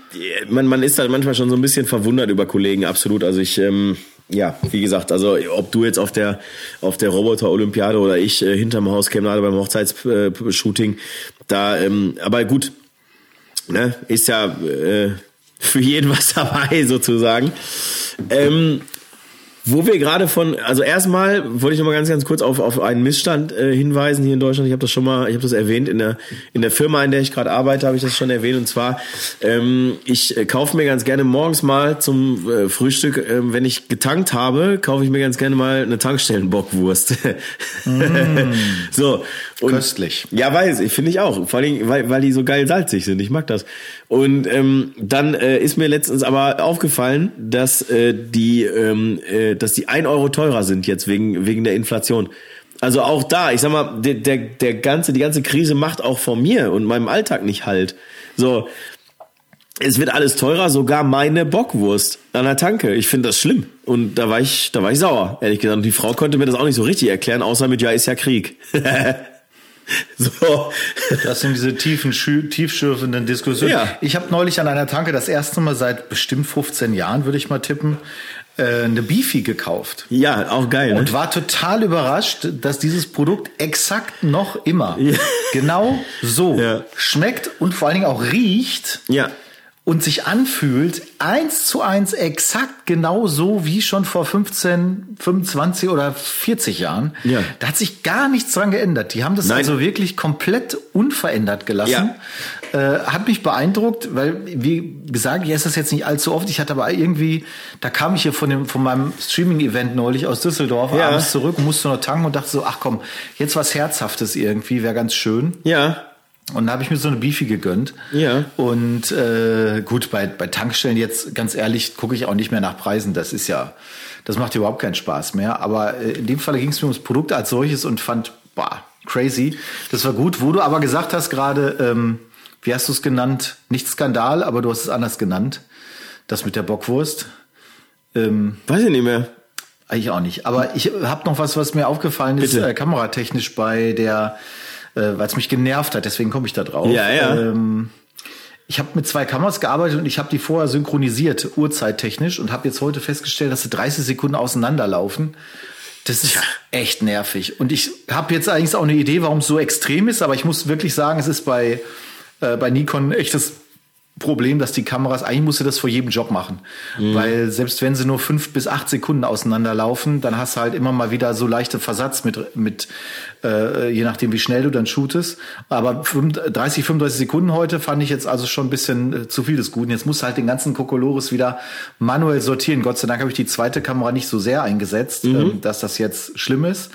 man, man ist halt manchmal schon so ein bisschen verwundert über Kollegen, absolut. Also ich, ähm, ja, wie gesagt, also ob du jetzt auf der auf der Roboter Olympiade oder ich äh, hinterm Haus käme gerade beim Hochzeitsshooting, da, ähm, aber gut, ne, ist ja äh, für jeden was dabei sozusagen. Ähm, wo wir gerade von, also erstmal wollte ich noch mal ganz, ganz kurz auf, auf einen Missstand äh, hinweisen hier in Deutschland. Ich habe das schon mal, ich habe das erwähnt in der in der Firma, in der ich gerade arbeite, habe ich das schon erwähnt. Und zwar, ähm, ich äh, kaufe mir ganz gerne morgens mal zum äh, Frühstück, äh, wenn ich getankt habe, kaufe ich mir ganz gerne mal eine Tankstellenbockwurst. [LAUGHS] mm. so und, köstlich. Ja, weiß ich, finde ich auch. Vor allem, weil, weil die so geil salzig sind. Ich mag das. Und ähm, dann äh, ist mir letztens aber aufgefallen, dass äh, die ähm, äh, dass die ein Euro teurer sind jetzt wegen, wegen der Inflation. Also auch da, ich sag mal, der, der, der ganze, die ganze Krise macht auch von mir und meinem Alltag nicht halt. So, es wird alles teurer, sogar meine Bockwurst an der Tanke. Ich finde das schlimm. Und da war ich, da war ich sauer, ehrlich gesagt. Und die Frau konnte mir das auch nicht so richtig erklären, außer mit, ja, ist ja Krieg. [LAUGHS] so. Das sind diese tiefen, tiefschürfenden Diskussionen. Ja. Ich habe neulich an einer Tanke das erste Mal seit bestimmt 15 Jahren, würde ich mal tippen, äh, eine Beefy gekauft. Ja, auch geil. Ne? Und war total überrascht, dass dieses Produkt exakt noch immer ja. genau so ja. schmeckt und vor allen Dingen auch riecht. Ja und sich anfühlt, eins zu eins exakt genauso wie schon vor 15, 25 oder 40 Jahren. Ja. Da hat sich gar nichts dran geändert. Die haben das Nein. also wirklich komplett unverändert gelassen. Ja. Äh, hat mich beeindruckt, weil, wie gesagt, ich esse das jetzt nicht allzu oft. Ich hatte aber irgendwie, da kam ich hier von, dem, von meinem Streaming-Event neulich aus Düsseldorf ja. abends zurück und musste noch tanken und dachte so, ach komm, jetzt was Herzhaftes irgendwie, wäre ganz schön. Ja. Und da habe ich mir so eine Beefy gegönnt. Ja. Und äh, gut, bei, bei Tankstellen jetzt, ganz ehrlich, gucke ich auch nicht mehr nach Preisen. Das ist ja, das macht überhaupt keinen Spaß mehr. Aber äh, in dem Fall ging es mir ums Produkt als solches und fand, boah, crazy. Das war gut. Wo du aber gesagt hast gerade, ähm, wie hast du es genannt? Nicht Skandal, aber du hast es anders genannt. Das mit der Bockwurst. Ähm, Weiß ich nicht mehr. Eigentlich auch nicht. Aber ich habe noch was, was mir aufgefallen ist, äh, kameratechnisch bei der äh, weil es mich genervt hat, deswegen komme ich da drauf. Ja, ja. Ähm, ich habe mit zwei Kameras gearbeitet und ich habe die vorher synchronisiert, uhrzeittechnisch, und habe jetzt heute festgestellt, dass sie 30 Sekunden auseinanderlaufen. Das ist ja. echt nervig. Und ich habe jetzt eigentlich auch eine Idee, warum es so extrem ist, aber ich muss wirklich sagen, es ist bei, äh, bei Nikon echtes Problem, dass die Kameras, eigentlich musst du das vor jedem Job machen. Mhm. Weil selbst wenn sie nur fünf bis acht Sekunden auseinanderlaufen, dann hast du halt immer mal wieder so leichte Versatz mit, mit äh, je nachdem, wie schnell du dann shootest. Aber 30, 35 Sekunden heute fand ich jetzt also schon ein bisschen äh, zu viel des Guten. Jetzt musst du halt den ganzen Kokolores wieder manuell sortieren. Gott sei Dank habe ich die zweite Kamera nicht so sehr eingesetzt, mhm. ähm, dass das jetzt schlimm ist.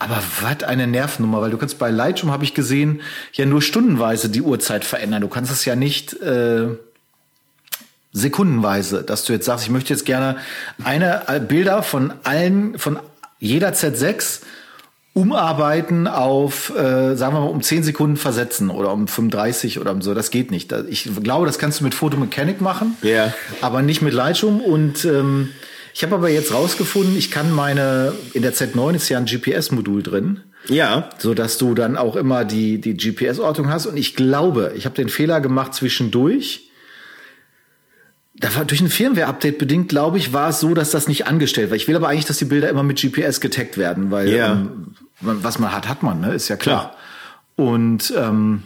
Aber was eine Nervennummer, weil du kannst bei Lightroom, habe ich gesehen, ja nur stundenweise die Uhrzeit verändern. Du kannst es ja nicht äh, sekundenweise, dass du jetzt sagst, ich möchte jetzt gerne eine Bilder von allen, von jeder Z6 umarbeiten auf, äh, sagen wir mal, um 10 Sekunden versetzen oder um 35 oder um so. Das geht nicht. Ich glaube, das kannst du mit Photomechanic machen. Yeah. aber nicht mit Lightroom und ähm, ich habe aber jetzt rausgefunden, ich kann meine, in der Z9 ist ja ein GPS-Modul drin. Ja. So dass du dann auch immer die, die GPS-Ortung hast. Und ich glaube, ich habe den Fehler gemacht zwischendurch. Da war durch ein Firmware-Update bedingt, glaube ich, war es so, dass das nicht angestellt war. Ich will aber eigentlich, dass die Bilder immer mit GPS getaggt werden, weil ja. ähm, was man hat, hat man, ne? Ist ja klar. klar. Und ähm,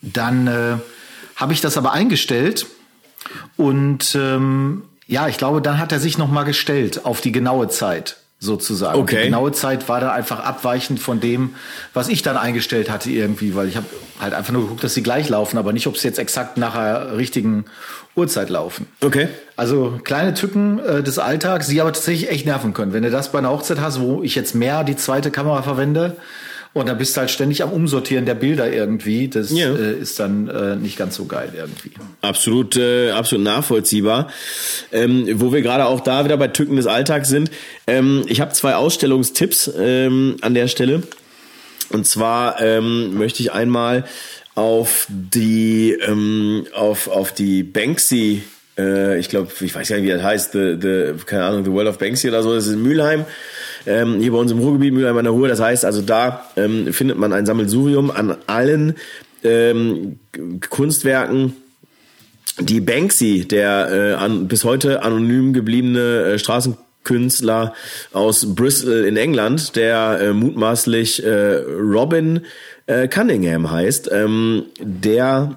dann äh, habe ich das aber eingestellt und ähm, ja, ich glaube, dann hat er sich noch mal gestellt auf die genaue Zeit sozusagen. Okay. Die genaue Zeit war da einfach abweichend von dem, was ich dann eingestellt hatte irgendwie, weil ich habe halt einfach nur geguckt, dass sie gleich laufen, aber nicht, ob sie jetzt exakt nach der richtigen Uhrzeit laufen. Okay. Also kleine Tücken äh, des Alltags, die aber tatsächlich echt nerven können. Wenn du das bei einer Hochzeit hast, wo ich jetzt mehr die zweite Kamera verwende, und dann bist du halt ständig am Umsortieren der Bilder irgendwie. Das ja. äh, ist dann äh, nicht ganz so geil irgendwie. Absolut, äh, absolut nachvollziehbar. Ähm, wo wir gerade auch da wieder bei Tücken des Alltags sind. Ähm, ich habe zwei Ausstellungstipps ähm, an der Stelle. Und zwar ähm, möchte ich einmal auf die ähm, auf auf die Banksy äh, ich glaube, ich weiß gar nicht, wie das heißt, the, the, keine Ahnung, The World of Banksy oder so, das ist in Mülheim ähm, hier bei uns im Ruhrgebiet, Mülheim an der Ruhr. Das heißt also, da ähm, findet man ein Sammelsurium an allen ähm, Kunstwerken, die Banksy, der äh, an, bis heute anonym gebliebene äh, Straßenkünstler aus Bristol in England, der äh, mutmaßlich äh, Robin äh, Cunningham heißt, ähm, der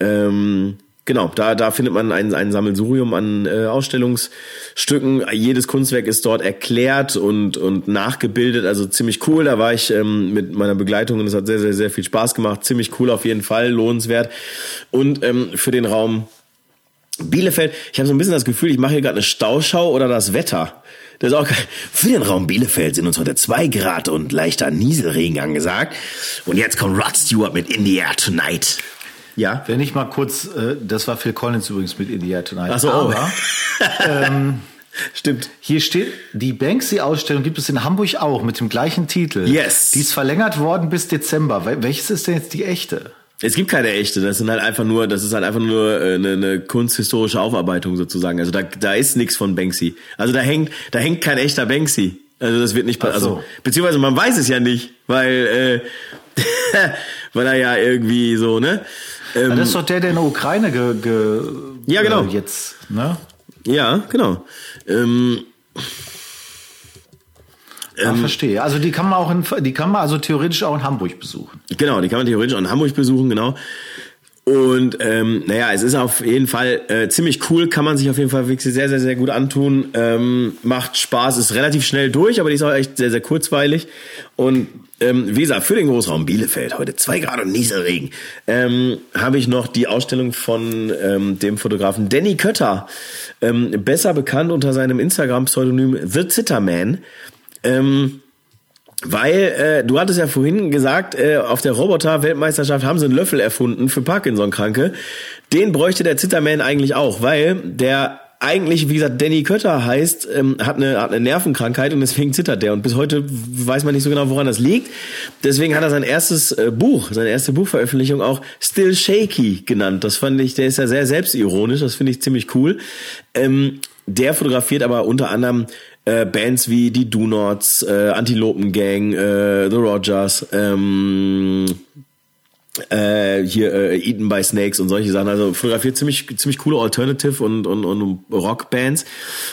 ähm, Genau, da, da findet man ein, ein Sammelsurium an äh, Ausstellungsstücken. Jedes Kunstwerk ist dort erklärt und, und nachgebildet, also ziemlich cool. Da war ich ähm, mit meiner Begleitung und es hat sehr, sehr, sehr viel Spaß gemacht. Ziemlich cool auf jeden Fall, lohnenswert. Und ähm, für den Raum Bielefeld, ich habe so ein bisschen das Gefühl, ich mache hier gerade eine Stauschau oder das Wetter. Das ist auch. Für den Raum Bielefeld sind uns heute zwei Grad und leichter Nieselregen angesagt. Und jetzt kommt Rod Stewart mit In the Air Tonight. Ja. Wenn ich mal kurz, äh, das war Phil Collins übrigens mit In the Air Tonight. Ach so, oh. Aber, ähm, [LAUGHS] Stimmt. Hier steht, die Banksy-Ausstellung gibt es in Hamburg auch mit dem gleichen Titel. Yes. Die ist verlängert worden bis Dezember. Welches ist denn jetzt die echte? Es gibt keine echte, das sind halt einfach nur, das ist halt einfach nur äh, eine, eine kunsthistorische Aufarbeitung sozusagen. Also da, da ist nichts von Banksy. Also da hängt, da hängt kein echter Banksy. Also das wird nicht passieren. So. Also beziehungsweise man weiß es ja nicht, weil äh, [LAUGHS] weil er ja irgendwie so ne. Ähm, das ist doch der, der in der Ukraine ge, ge ja genau äh, jetzt ne. Ja genau. Ähm, ja, ähm, verstehe. Also die kann man auch in, die kann man also theoretisch auch in Hamburg besuchen. Genau, die kann man theoretisch auch in Hamburg besuchen, genau. Und ähm, naja, es ist auf jeden Fall äh, ziemlich cool, kann man sich auf jeden Fall wirklich sehr, sehr, sehr gut antun. Ähm, macht Spaß, ist relativ schnell durch, aber die ist auch echt sehr, sehr kurzweilig. Und ähm, wie gesagt, für den Großraum Bielefeld, heute zwei Grad und Nieselregen, ähm, habe ich noch die Ausstellung von ähm, dem Fotografen Danny Kötter, ähm, besser bekannt unter seinem Instagram-Pseudonym The Zitterman. Ähm, weil äh, du hattest ja vorhin gesagt, äh, auf der Roboter-Weltmeisterschaft haben sie einen Löffel erfunden für Parkinson-Kranke. Den bräuchte der Zitterman eigentlich auch, weil der eigentlich, wie gesagt, Danny Kötter heißt, ähm, hat, eine, hat eine Nervenkrankheit und deswegen zittert der. Und bis heute weiß man nicht so genau, woran das liegt. Deswegen hat er sein erstes äh, Buch, seine erste Buchveröffentlichung auch Still Shaky genannt. Das fand ich, der ist ja sehr selbstironisch, das finde ich ziemlich cool. Ähm, der fotografiert aber unter anderem äh, Bands wie die Do Nots, äh, Antilopen Gang, äh, The Rogers, ähm, äh, hier äh, Eaten by Snakes und solche Sachen. Also fotografiert ziemlich ziemlich coole Alternative und und, und Rockbands.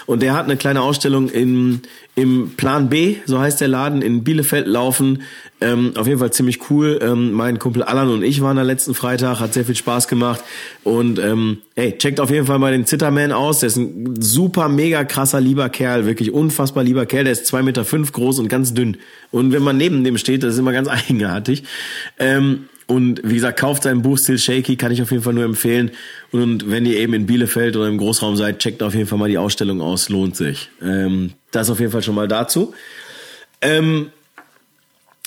Und der hat eine kleine Ausstellung in im Plan B, so heißt der Laden in Bielefeld laufen. Ähm, auf jeden Fall ziemlich cool. Ähm, mein Kumpel Alan und ich waren da letzten Freitag, hat sehr viel Spaß gemacht. Und ähm, hey, checkt auf jeden Fall mal den Zitterman aus. Der ist ein super, mega krasser, lieber Kerl, wirklich unfassbar lieber Kerl. Der ist zwei Meter fünf groß und ganz dünn. Und wenn man neben dem steht, das ist immer ganz [LAUGHS] eigenartig. Ähm, und wie gesagt, kauft sein Buch Still Shaky, kann ich auf jeden Fall nur empfehlen. Und wenn ihr eben in Bielefeld oder im Großraum seid, checkt auf jeden Fall mal die Ausstellung aus, lohnt sich. Ähm, das auf jeden Fall schon mal dazu. Ähm,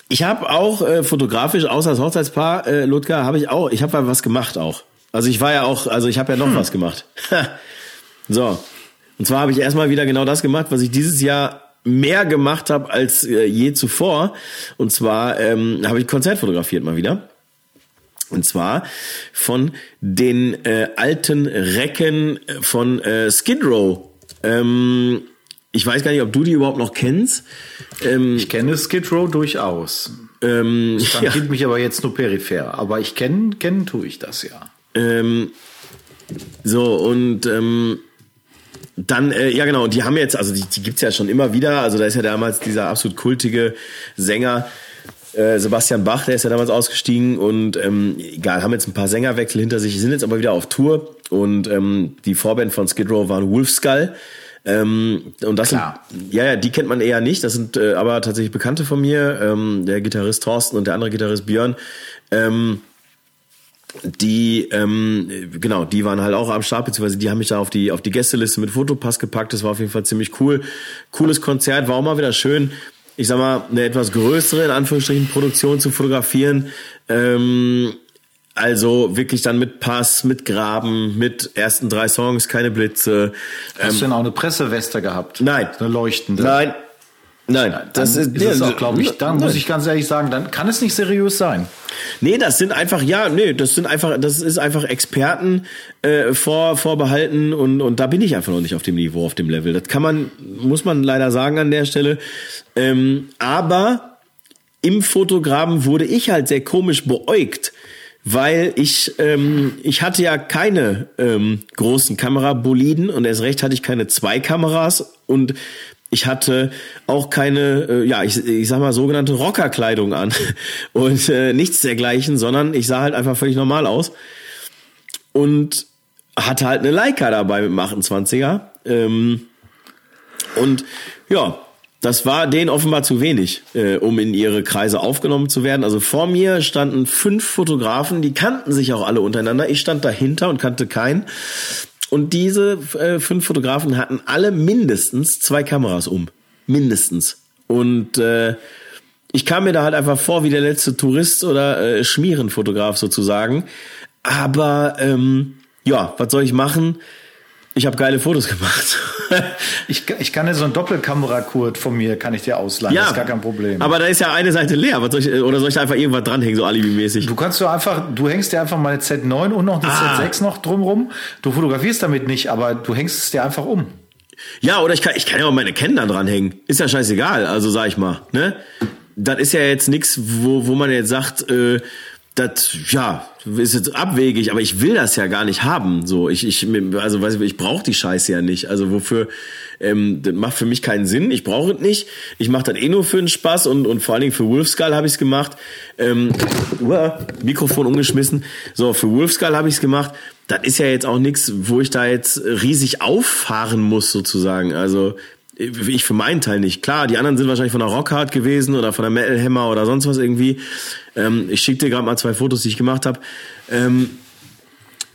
ich habe auch äh, fotografisch, außer das Hochzeitspaar, äh, Ludger, habe ich auch, ich habe was gemacht auch. Also ich war ja auch, also ich habe ja noch hm. was gemacht. [LAUGHS] so. Und zwar habe ich erstmal wieder genau das gemacht, was ich dieses Jahr mehr gemacht habe als äh, je zuvor. Und zwar ähm, habe ich Konzert fotografiert mal wieder. Und zwar von den äh, alten Recken von äh, Skid Row. Ähm, ich weiß gar nicht, ob du die überhaupt noch kennst. Ähm, ich kenne Skid Row durchaus. Ähm, das [LAUGHS] ja. mich aber jetzt nur peripher. Aber ich kennen, kennen tue ich das ja. Ähm, so, und ähm, dann, äh, ja genau, die haben jetzt, also die, die gibt's ja schon immer wieder. Also da ist ja damals dieser absolut kultige Sänger äh, Sebastian Bach, der ist ja damals ausgestiegen und ähm, egal, haben jetzt ein paar Sängerwechsel hinter sich, sind jetzt aber wieder auf Tour und ähm, die Vorband von Skid Row waren Wolfskull. Ähm, und das Klar. sind, ja, ja, die kennt man eher nicht. Das sind äh, aber tatsächlich Bekannte von mir. Ähm, der Gitarrist Thorsten und der andere Gitarrist Björn. Ähm, die ähm, genau, die waren halt auch am Start, beziehungsweise die haben mich da auf die auf die Gästeliste mit Fotopass gepackt. Das war auf jeden Fall ziemlich cool. Cooles Konzert, war auch mal wieder schön ich sag mal, eine etwas größere, in Anführungsstrichen, Produktion zu fotografieren. Ähm, also wirklich dann mit Pass, mit Graben, mit ersten drei Songs, keine Blitze. Hast ähm, du denn auch eine Presseweste gehabt? Nein. Eine leuchtende? Nein. Nein, das ist, ist es auch, glaube ich. Dann muss ich ganz ehrlich sagen, dann kann es nicht seriös sein. Nee, das sind einfach, ja, nee, das sind einfach, das ist einfach Experten äh, vor, vorbehalten und, und da bin ich einfach noch nicht auf dem Niveau, auf dem Level. Das kann man, muss man leider sagen an der Stelle. Ähm, aber im Fotograben wurde ich halt sehr komisch beäugt weil ich ähm, ich hatte ja keine ähm, großen Kameraboliden und erst recht hatte ich keine zwei Kameras und ich hatte auch keine, äh, ja, ich, ich sag mal, sogenannte Rockerkleidung an [LAUGHS] und äh, nichts dergleichen, sondern ich sah halt einfach völlig normal aus und hatte halt eine Leica dabei mit dem 28er. Ähm, und ja, das war denen offenbar zu wenig, äh, um in ihre Kreise aufgenommen zu werden. Also vor mir standen fünf Fotografen, die kannten sich auch alle untereinander. Ich stand dahinter und kannte keinen. Und diese äh, fünf Fotografen hatten alle mindestens zwei Kameras um. Mindestens. Und äh, ich kam mir da halt einfach vor wie der letzte Tourist oder äh, Schmierenfotograf sozusagen. Aber ähm, ja, was soll ich machen? Ich habe geile Fotos gemacht. [LAUGHS] ich, ich kann dir so ein Doppelkamerakurt von mir, kann ich dir ausleihen. Ja, das ist gar kein Problem. Aber da ist ja eine Seite leer. Was soll ich, oder soll ich da einfach irgendwas dranhängen, so alibimäßig? Du kannst du einfach, du hängst dir einfach mal eine Z9 und noch eine ah. Z6 noch drumrum. Du fotografierst damit nicht, aber du hängst es dir einfach um. Ja, oder ich kann, ich kann ja auch meine Canon da dranhängen. Ist ja scheißegal, also sag ich mal. Ne? Das ist ja jetzt nichts, wo, wo man jetzt sagt, äh, das, ja, ist jetzt abwegig, aber ich will das ja gar nicht haben. So, ich, ich, also weiß ich, ich brauche die Scheiße ja nicht. Also wofür, ähm, das macht für mich keinen Sinn. Ich brauche es nicht. Ich mache das eh nur für den Spaß und, und vor allen Dingen für Wolfskull habe ich es gemacht. Ähm, uah, Mikrofon umgeschmissen. So, für Wolfskull habe ich es gemacht. Das ist ja jetzt auch nichts, wo ich da jetzt riesig auffahren muss sozusagen. Also ich für meinen Teil nicht. Klar, die anderen sind wahrscheinlich von der Rockhard gewesen oder von der Metal Hammer oder sonst was irgendwie. Ähm, ich schicke dir gerade mal zwei Fotos, die ich gemacht habe. Ähm,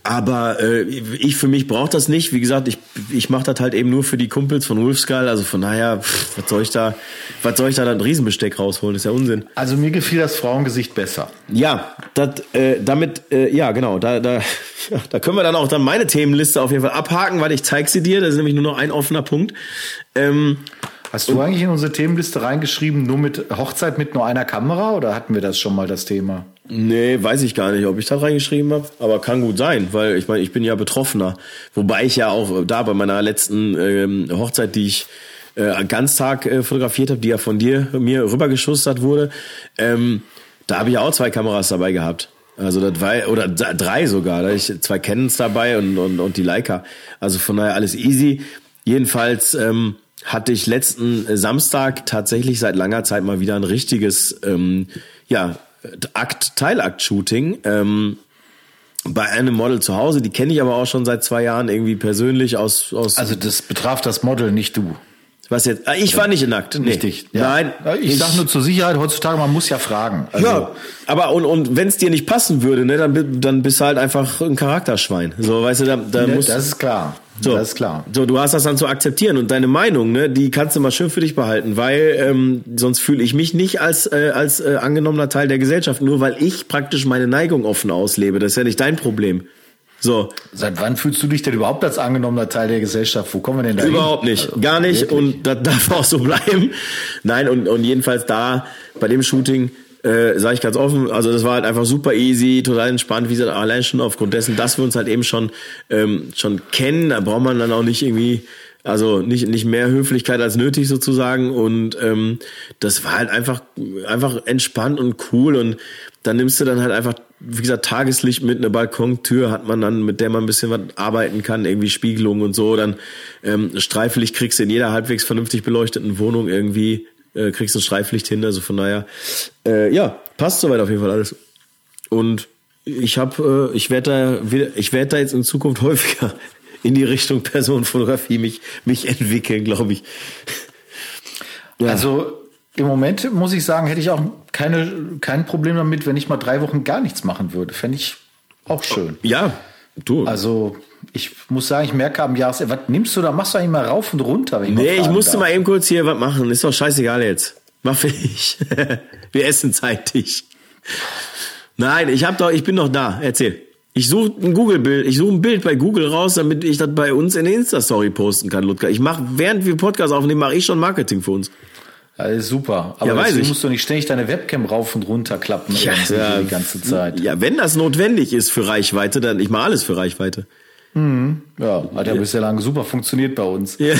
aber äh, ich für mich brauche das nicht. Wie gesagt, ich, ich mache das halt eben nur für die Kumpels von Wolfskull. Also von daher, pff, was soll ich da, was soll ich da dann Riesenbesteck rausholen? Ist ja Unsinn. Also mir gefiel das Frauengesicht besser. Ja, dat, äh, damit, äh, ja genau, da, da, ja, da können wir dann auch dann meine Themenliste auf jeden Fall abhaken, weil ich zeig sie dir. Das ist nämlich nur noch ein offener Punkt. Ähm, Hast du eigentlich in unsere Themenliste reingeschrieben, nur mit Hochzeit mit nur einer Kamera oder hatten wir das schon mal das Thema? Nee, weiß ich gar nicht, ob ich da reingeschrieben habe, aber kann gut sein, weil ich meine, ich bin ja Betroffener. Wobei ich ja auch da bei meiner letzten ähm, Hochzeit, die ich äh, Ganztag äh, fotografiert habe, die ja von dir mir rübergeschustert wurde, ähm, da habe ich auch zwei Kameras dabei gehabt. Also das war, oder drei sogar. Da ich zwei Canons dabei und, und, und die Leica. Also von daher alles easy. Jedenfalls ähm, hatte ich letzten Samstag tatsächlich seit langer Zeit mal wieder ein richtiges ähm, ja, Akt, Teilakt-Shooting. Ähm, bei einem Model zu Hause, die kenne ich aber auch schon seit zwei Jahren irgendwie persönlich aus, aus. Also das betraf das Model, nicht du. Was jetzt? Ah, ich war nicht nackt. Nee. Richtig. Ja. Nein. Ich, ich sag nur zur Sicherheit, heutzutage, man muss ja fragen. Also ja, aber und, und wenn es dir nicht passen würde, ne, dann, dann bist du halt einfach ein Charakterschwein. So, weißt du, da, da ne, muss. Das ist klar. So, das ist klar. So, du hast das dann zu akzeptieren und deine Meinung, ne, die kannst du mal schön für dich behalten, weil ähm, sonst fühle ich mich nicht als äh, als äh, angenommener Teil der Gesellschaft, nur weil ich praktisch meine Neigung offen auslebe. Das ist ja nicht dein Problem. So. Seit wann fühlst du dich denn überhaupt als angenommener Teil der Gesellschaft? Wo kommen wir denn da Überhaupt nicht. Also, Gar nicht. Wirklich? Und das darf auch so bleiben. Nein, und, und jedenfalls da bei dem Shooting, äh, sage ich ganz offen, also das war halt einfach super easy, total entspannt, wie gesagt, allein schon aufgrund dessen, dass wir uns halt eben schon, ähm, schon kennen, da braucht man dann auch nicht irgendwie also nicht, nicht mehr Höflichkeit als nötig sozusagen. Und ähm, das war halt einfach, einfach entspannt und cool. Und dann nimmst du dann halt einfach, wie gesagt, Tageslicht mit, eine Balkontür hat man dann, mit der man ein bisschen was arbeiten kann, irgendwie Spiegelung und so. Dann ähm, Streiflicht kriegst du in jeder halbwegs vernünftig beleuchteten Wohnung irgendwie, äh, kriegst du Streiflicht hin. Also von daher, äh, ja, passt soweit auf jeden Fall alles. Und ich habe, äh, ich werde da, ich werde da jetzt in Zukunft [LAUGHS] häufiger in die Richtung Personenfotografie mich, mich entwickeln, glaube ich. Ja. Also im Moment muss ich sagen, hätte ich auch keine, kein Problem damit, wenn ich mal drei Wochen gar nichts machen würde. Fände ich auch schön. Ja, du. Also ich muss sagen, ich merke am Jahres, was nimmst du da? Machst du eigentlich mal rauf und runter? Wenn ich nee, ich musste darf. mal eben kurz hier was machen. Ist doch scheißegal jetzt. Mach ich. [LAUGHS] Wir essen zeitig. Nein, ich hab doch, ich bin doch da. Erzähl. Ich suche ein Google-Bild, ich suche ein Bild bei Google raus, damit ich das bei uns in der Insta-Story posten kann, Ludger. Ich mache, während wir Podcast aufnehmen, mache ich schon Marketing für uns. Alles super. Aber ja, weiß ich. musst du nicht ständig deine Webcam rauf und runter klappen ja, ja, die ganze Zeit. Ja, wenn das notwendig ist für Reichweite, dann ich mache alles für Reichweite. Mhm. Ja, hat ja, ja bislang super funktioniert bei uns. Ja.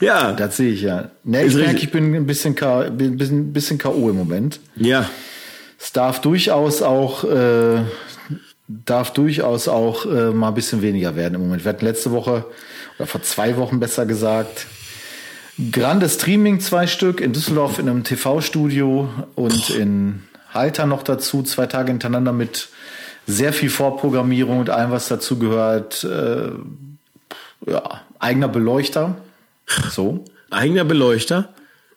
ja. Das sehe ich ja. Nee, ich merke, ich bin ein bisschen, K, bisschen, bisschen K.O. im Moment. Ja es darf durchaus auch äh, darf durchaus auch äh, mal ein bisschen weniger werden im Moment. Wir hatten letzte Woche oder vor zwei Wochen besser gesagt Grande Streaming zwei Stück in Düsseldorf in einem TV-Studio und in Halter noch dazu zwei Tage hintereinander mit sehr viel Vorprogrammierung und allem was dazu gehört. Äh, ja, eigener Beleuchter. So. Eigener Beleuchter?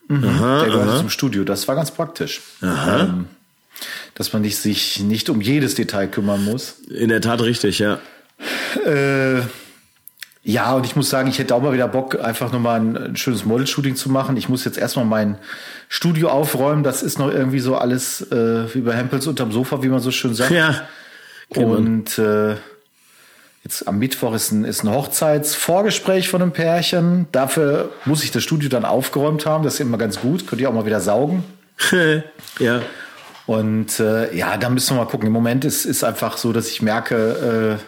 Mhm, aha, der gehört aha. zum Studio. Das war ganz praktisch. Aha. Ähm, dass man sich nicht um jedes Detail kümmern muss. In der Tat richtig, ja. Äh, ja, und ich muss sagen, ich hätte auch mal wieder Bock, einfach nochmal ein, ein schönes Model-Shooting zu machen. Ich muss jetzt erstmal mein Studio aufräumen. Das ist noch irgendwie so alles äh, wie bei Hempels unterm Sofa, wie man so schön sagt. Ja. Und äh, jetzt am Mittwoch ist ein, ist ein Hochzeitsvorgespräch von einem Pärchen. Dafür muss ich das Studio dann aufgeräumt haben. Das ist immer ganz gut. Könnt ihr auch mal wieder saugen. [LAUGHS] ja. Und äh, ja, da müssen wir mal gucken. Im Moment ist, ist einfach so, dass ich merke,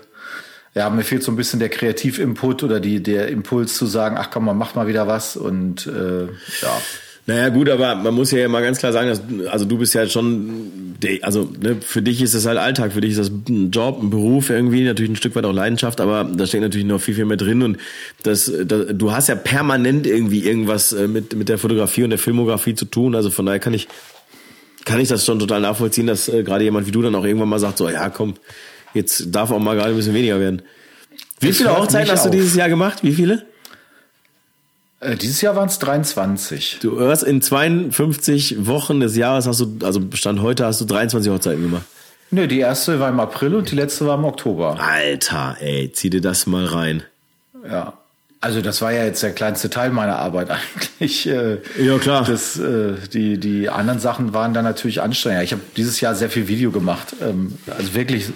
äh, ja, mir fehlt so ein bisschen der Kreativinput oder die, der Impuls zu sagen, ach komm, man macht mal wieder was und äh, ja. Naja, gut, aber man muss ja mal ganz klar sagen, dass, also du bist ja schon, also ne, für dich ist das halt Alltag, für dich ist das ein Job, ein Beruf irgendwie, natürlich ein Stück weit auch Leidenschaft, aber da steckt natürlich noch viel, viel mehr drin und das, das du hast ja permanent irgendwie irgendwas äh, mit, mit der Fotografie und der Filmografie zu tun, also von daher kann ich kann ich das schon total nachvollziehen, dass äh, gerade jemand wie du dann auch irgendwann mal sagt, so, ja, komm, jetzt darf auch mal gerade ein bisschen weniger werden. Wie viele Hochzeiten hast du dieses Jahr gemacht? Wie viele? Äh, dieses Jahr waren es 23. Du hörst in 52 Wochen des Jahres hast du, also Stand heute hast du 23 Hochzeiten gemacht. Nö, die erste war im April und die letzte war im Oktober. Alter, ey, zieh dir das mal rein. Ja. Also das war ja jetzt der kleinste Teil meiner Arbeit [LAUGHS] eigentlich. Äh, ja klar. Das, äh, die die anderen Sachen waren dann natürlich anstrengender. Ich habe dieses Jahr sehr viel Video gemacht, ähm, also wirklich im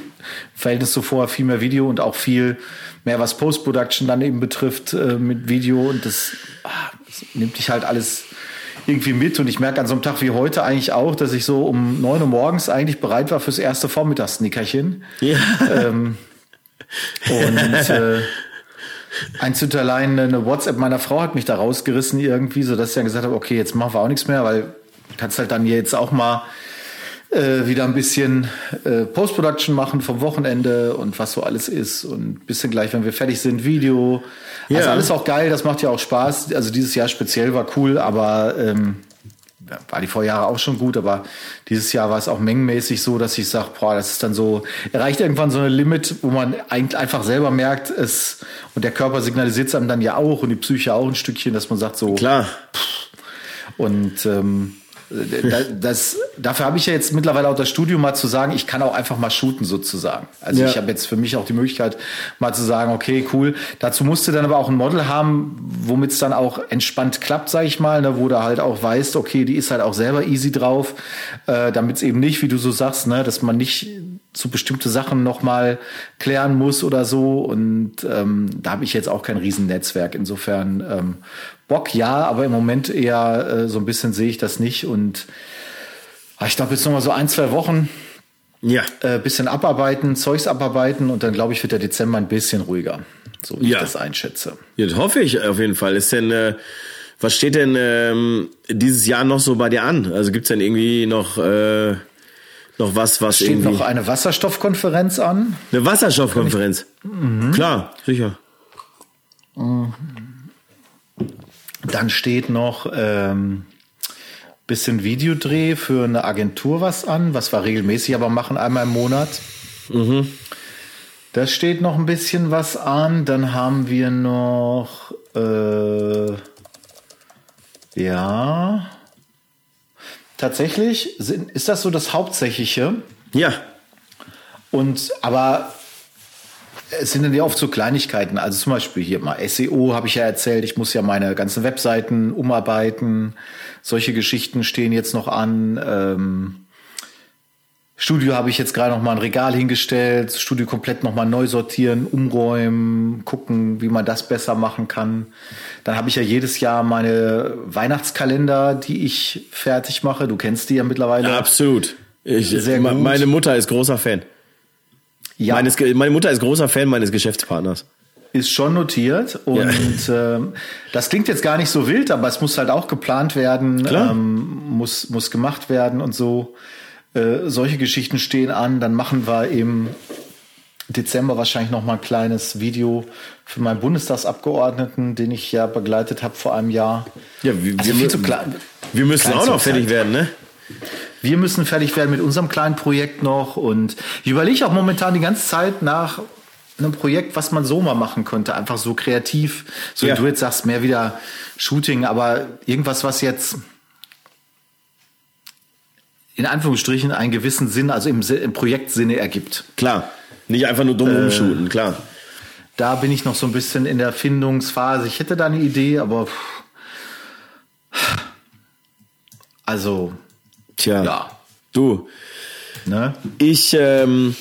Verhältnis zu vorher viel mehr Video und auch viel mehr was Post Production dann eben betrifft äh, mit Video und das, ah, das nimmt dich halt alles irgendwie mit und ich merke an so einem Tag wie heute eigentlich auch, dass ich so um neun Uhr morgens eigentlich bereit war fürs erste Vormittagsnickerchen. Ja. Ähm, und äh, [LAUGHS] Einzig allein eine WhatsApp meiner Frau hat mich da rausgerissen irgendwie, so dass ich dann gesagt habe, okay, jetzt machen wir auch nichts mehr, weil du kannst halt dann jetzt auch mal äh, wieder ein bisschen äh, Post-Production machen vom Wochenende und was so alles ist und ein bisschen gleich, wenn wir fertig sind, Video. Also Ja. alles auch geil, das macht ja auch Spaß. Also dieses Jahr speziell war cool, aber ähm, war die Vorjahre auch schon gut, aber dieses Jahr war es auch mengenmäßig so, dass ich sage, boah, das ist dann so, erreicht irgendwann so eine Limit, wo man eigentlich einfach selber merkt, es und der Körper signalisiert es einem dann ja auch und die Psyche auch ein Stückchen, dass man sagt so, Klar. und ähm, da- das, dafür habe ich ja jetzt mittlerweile auch das Studio mal zu sagen, ich kann auch einfach mal shooten sozusagen. Also Ja. ich habe jetzt für mich auch die Möglichkeit mal zu sagen, okay, cool. Dazu musste dann aber auch ein Model haben, womit es dann auch entspannt klappt, sage ich mal, ne, wo du halt auch weißt, okay, die ist halt auch selber easy drauf, äh, damit es eben nicht, wie du so sagst, ne, dass man nicht so bestimmte Sachen nochmal klären muss oder so. Und ähm, da habe ich jetzt auch kein Riesennetzwerk. Insofern ähm, Bock ja, aber im Moment eher äh, so ein bisschen sehe ich das nicht. Und ah, ich glaube jetzt noch mal so ein, zwei Wochen Ja. äh, bisschen abarbeiten, Zeugs abarbeiten und dann glaube ich wird der Dezember ein bisschen ruhiger, so wie Ja. ich das einschätze. Ja, das hoffe ich auf jeden Fall. Ist denn, äh, was steht denn ähm, dieses Jahr noch so bei dir an? Also gibt's denn irgendwie noch, äh, noch was, was Steht irgendwie. noch eine Wasserstoffkonferenz an. Eine Wasserstoffkonferenz. Klar, sicher. Dann steht noch ähm, bisschen Videodreh für eine Agentur was an, was wir regelmäßig aber machen, einmal im Monat. Da steht noch ein bisschen was an. Dann haben wir noch äh, ja tatsächlich sind, ist das so das Hauptsächliche. Ja. Und aber es sind dann ja oft so Kleinigkeiten. Also zum Beispiel hier mal SEO habe ich ja erzählt. Ich muss ja meine ganzen Webseiten umarbeiten. Solche Geschichten stehen jetzt noch an. Ähm, Studio habe ich jetzt gerade noch mal ein Regal hingestellt. Studio komplett noch mal neu sortieren, umräumen, gucken, wie man das besser machen kann. Dann habe ich ja jedes Jahr meine Weihnachtskalender, die ich fertig mache. Du kennst die ja mittlerweile. Absolut. Ich, Sehr gut. Meine Mutter ist großer Fan. Ja. Meines, meine Mutter ist großer Fan meines Geschäftspartners. Ist schon notiert und ähm, das klingt jetzt gar nicht so wild, aber es muss halt auch geplant werden, Klar. ähm, muss, muss gemacht werden und so. Äh, solche Geschichten stehen an. Dann machen wir im Dezember wahrscheinlich noch mal ein kleines Video für meinen Bundestagsabgeordneten, den ich ja begleitet habe vor einem Jahr. Ja, wir, Also wir, viel zu klein. wir müssen auch noch fertig werden, ne? Wir müssen fertig werden mit unserem kleinen Projekt noch und ich überlege auch momentan die ganze Zeit nach einem Projekt, was man so mal machen könnte, einfach so kreativ, so Ja. wie du jetzt sagst, mehr wieder Shooting, aber irgendwas, was jetzt in Anführungsstrichen einen gewissen Sinn, also im, im Projektsinne ergibt. Klar. Nicht einfach nur dumm Äh. rumshooten, klar. Da bin ich noch so ein bisschen in der Findungsphase. Ich hätte da eine Idee, aber pff. also Tja. ja, Du, ne? ich, ähm,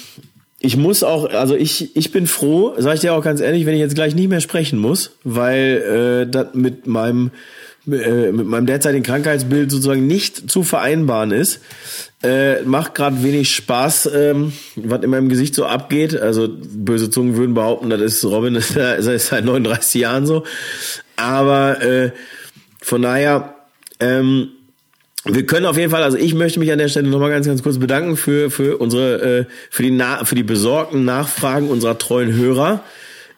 ich muss auch, also ich, ich bin froh, sag ich dir auch ganz ehrlich, wenn ich jetzt gleich nicht mehr sprechen muss, weil äh, das mit meinem äh, mit meinem derzeitigen Krankheitsbild sozusagen nicht zu vereinbaren ist. Äh, macht gerade wenig Spaß, ähm, was in meinem Gesicht so abgeht. Also böse Zungen würden behaupten, das ist Robin [LAUGHS] das ist seit 39 Jahren so. Aber äh, von daher, ähm, wir können auf jeden Fall, also ich möchte mich an der Stelle nochmal ganz, ganz kurz bedanken für, für unsere, äh, für die, Na für die besorgten Nachfragen unserer treuen Hörer,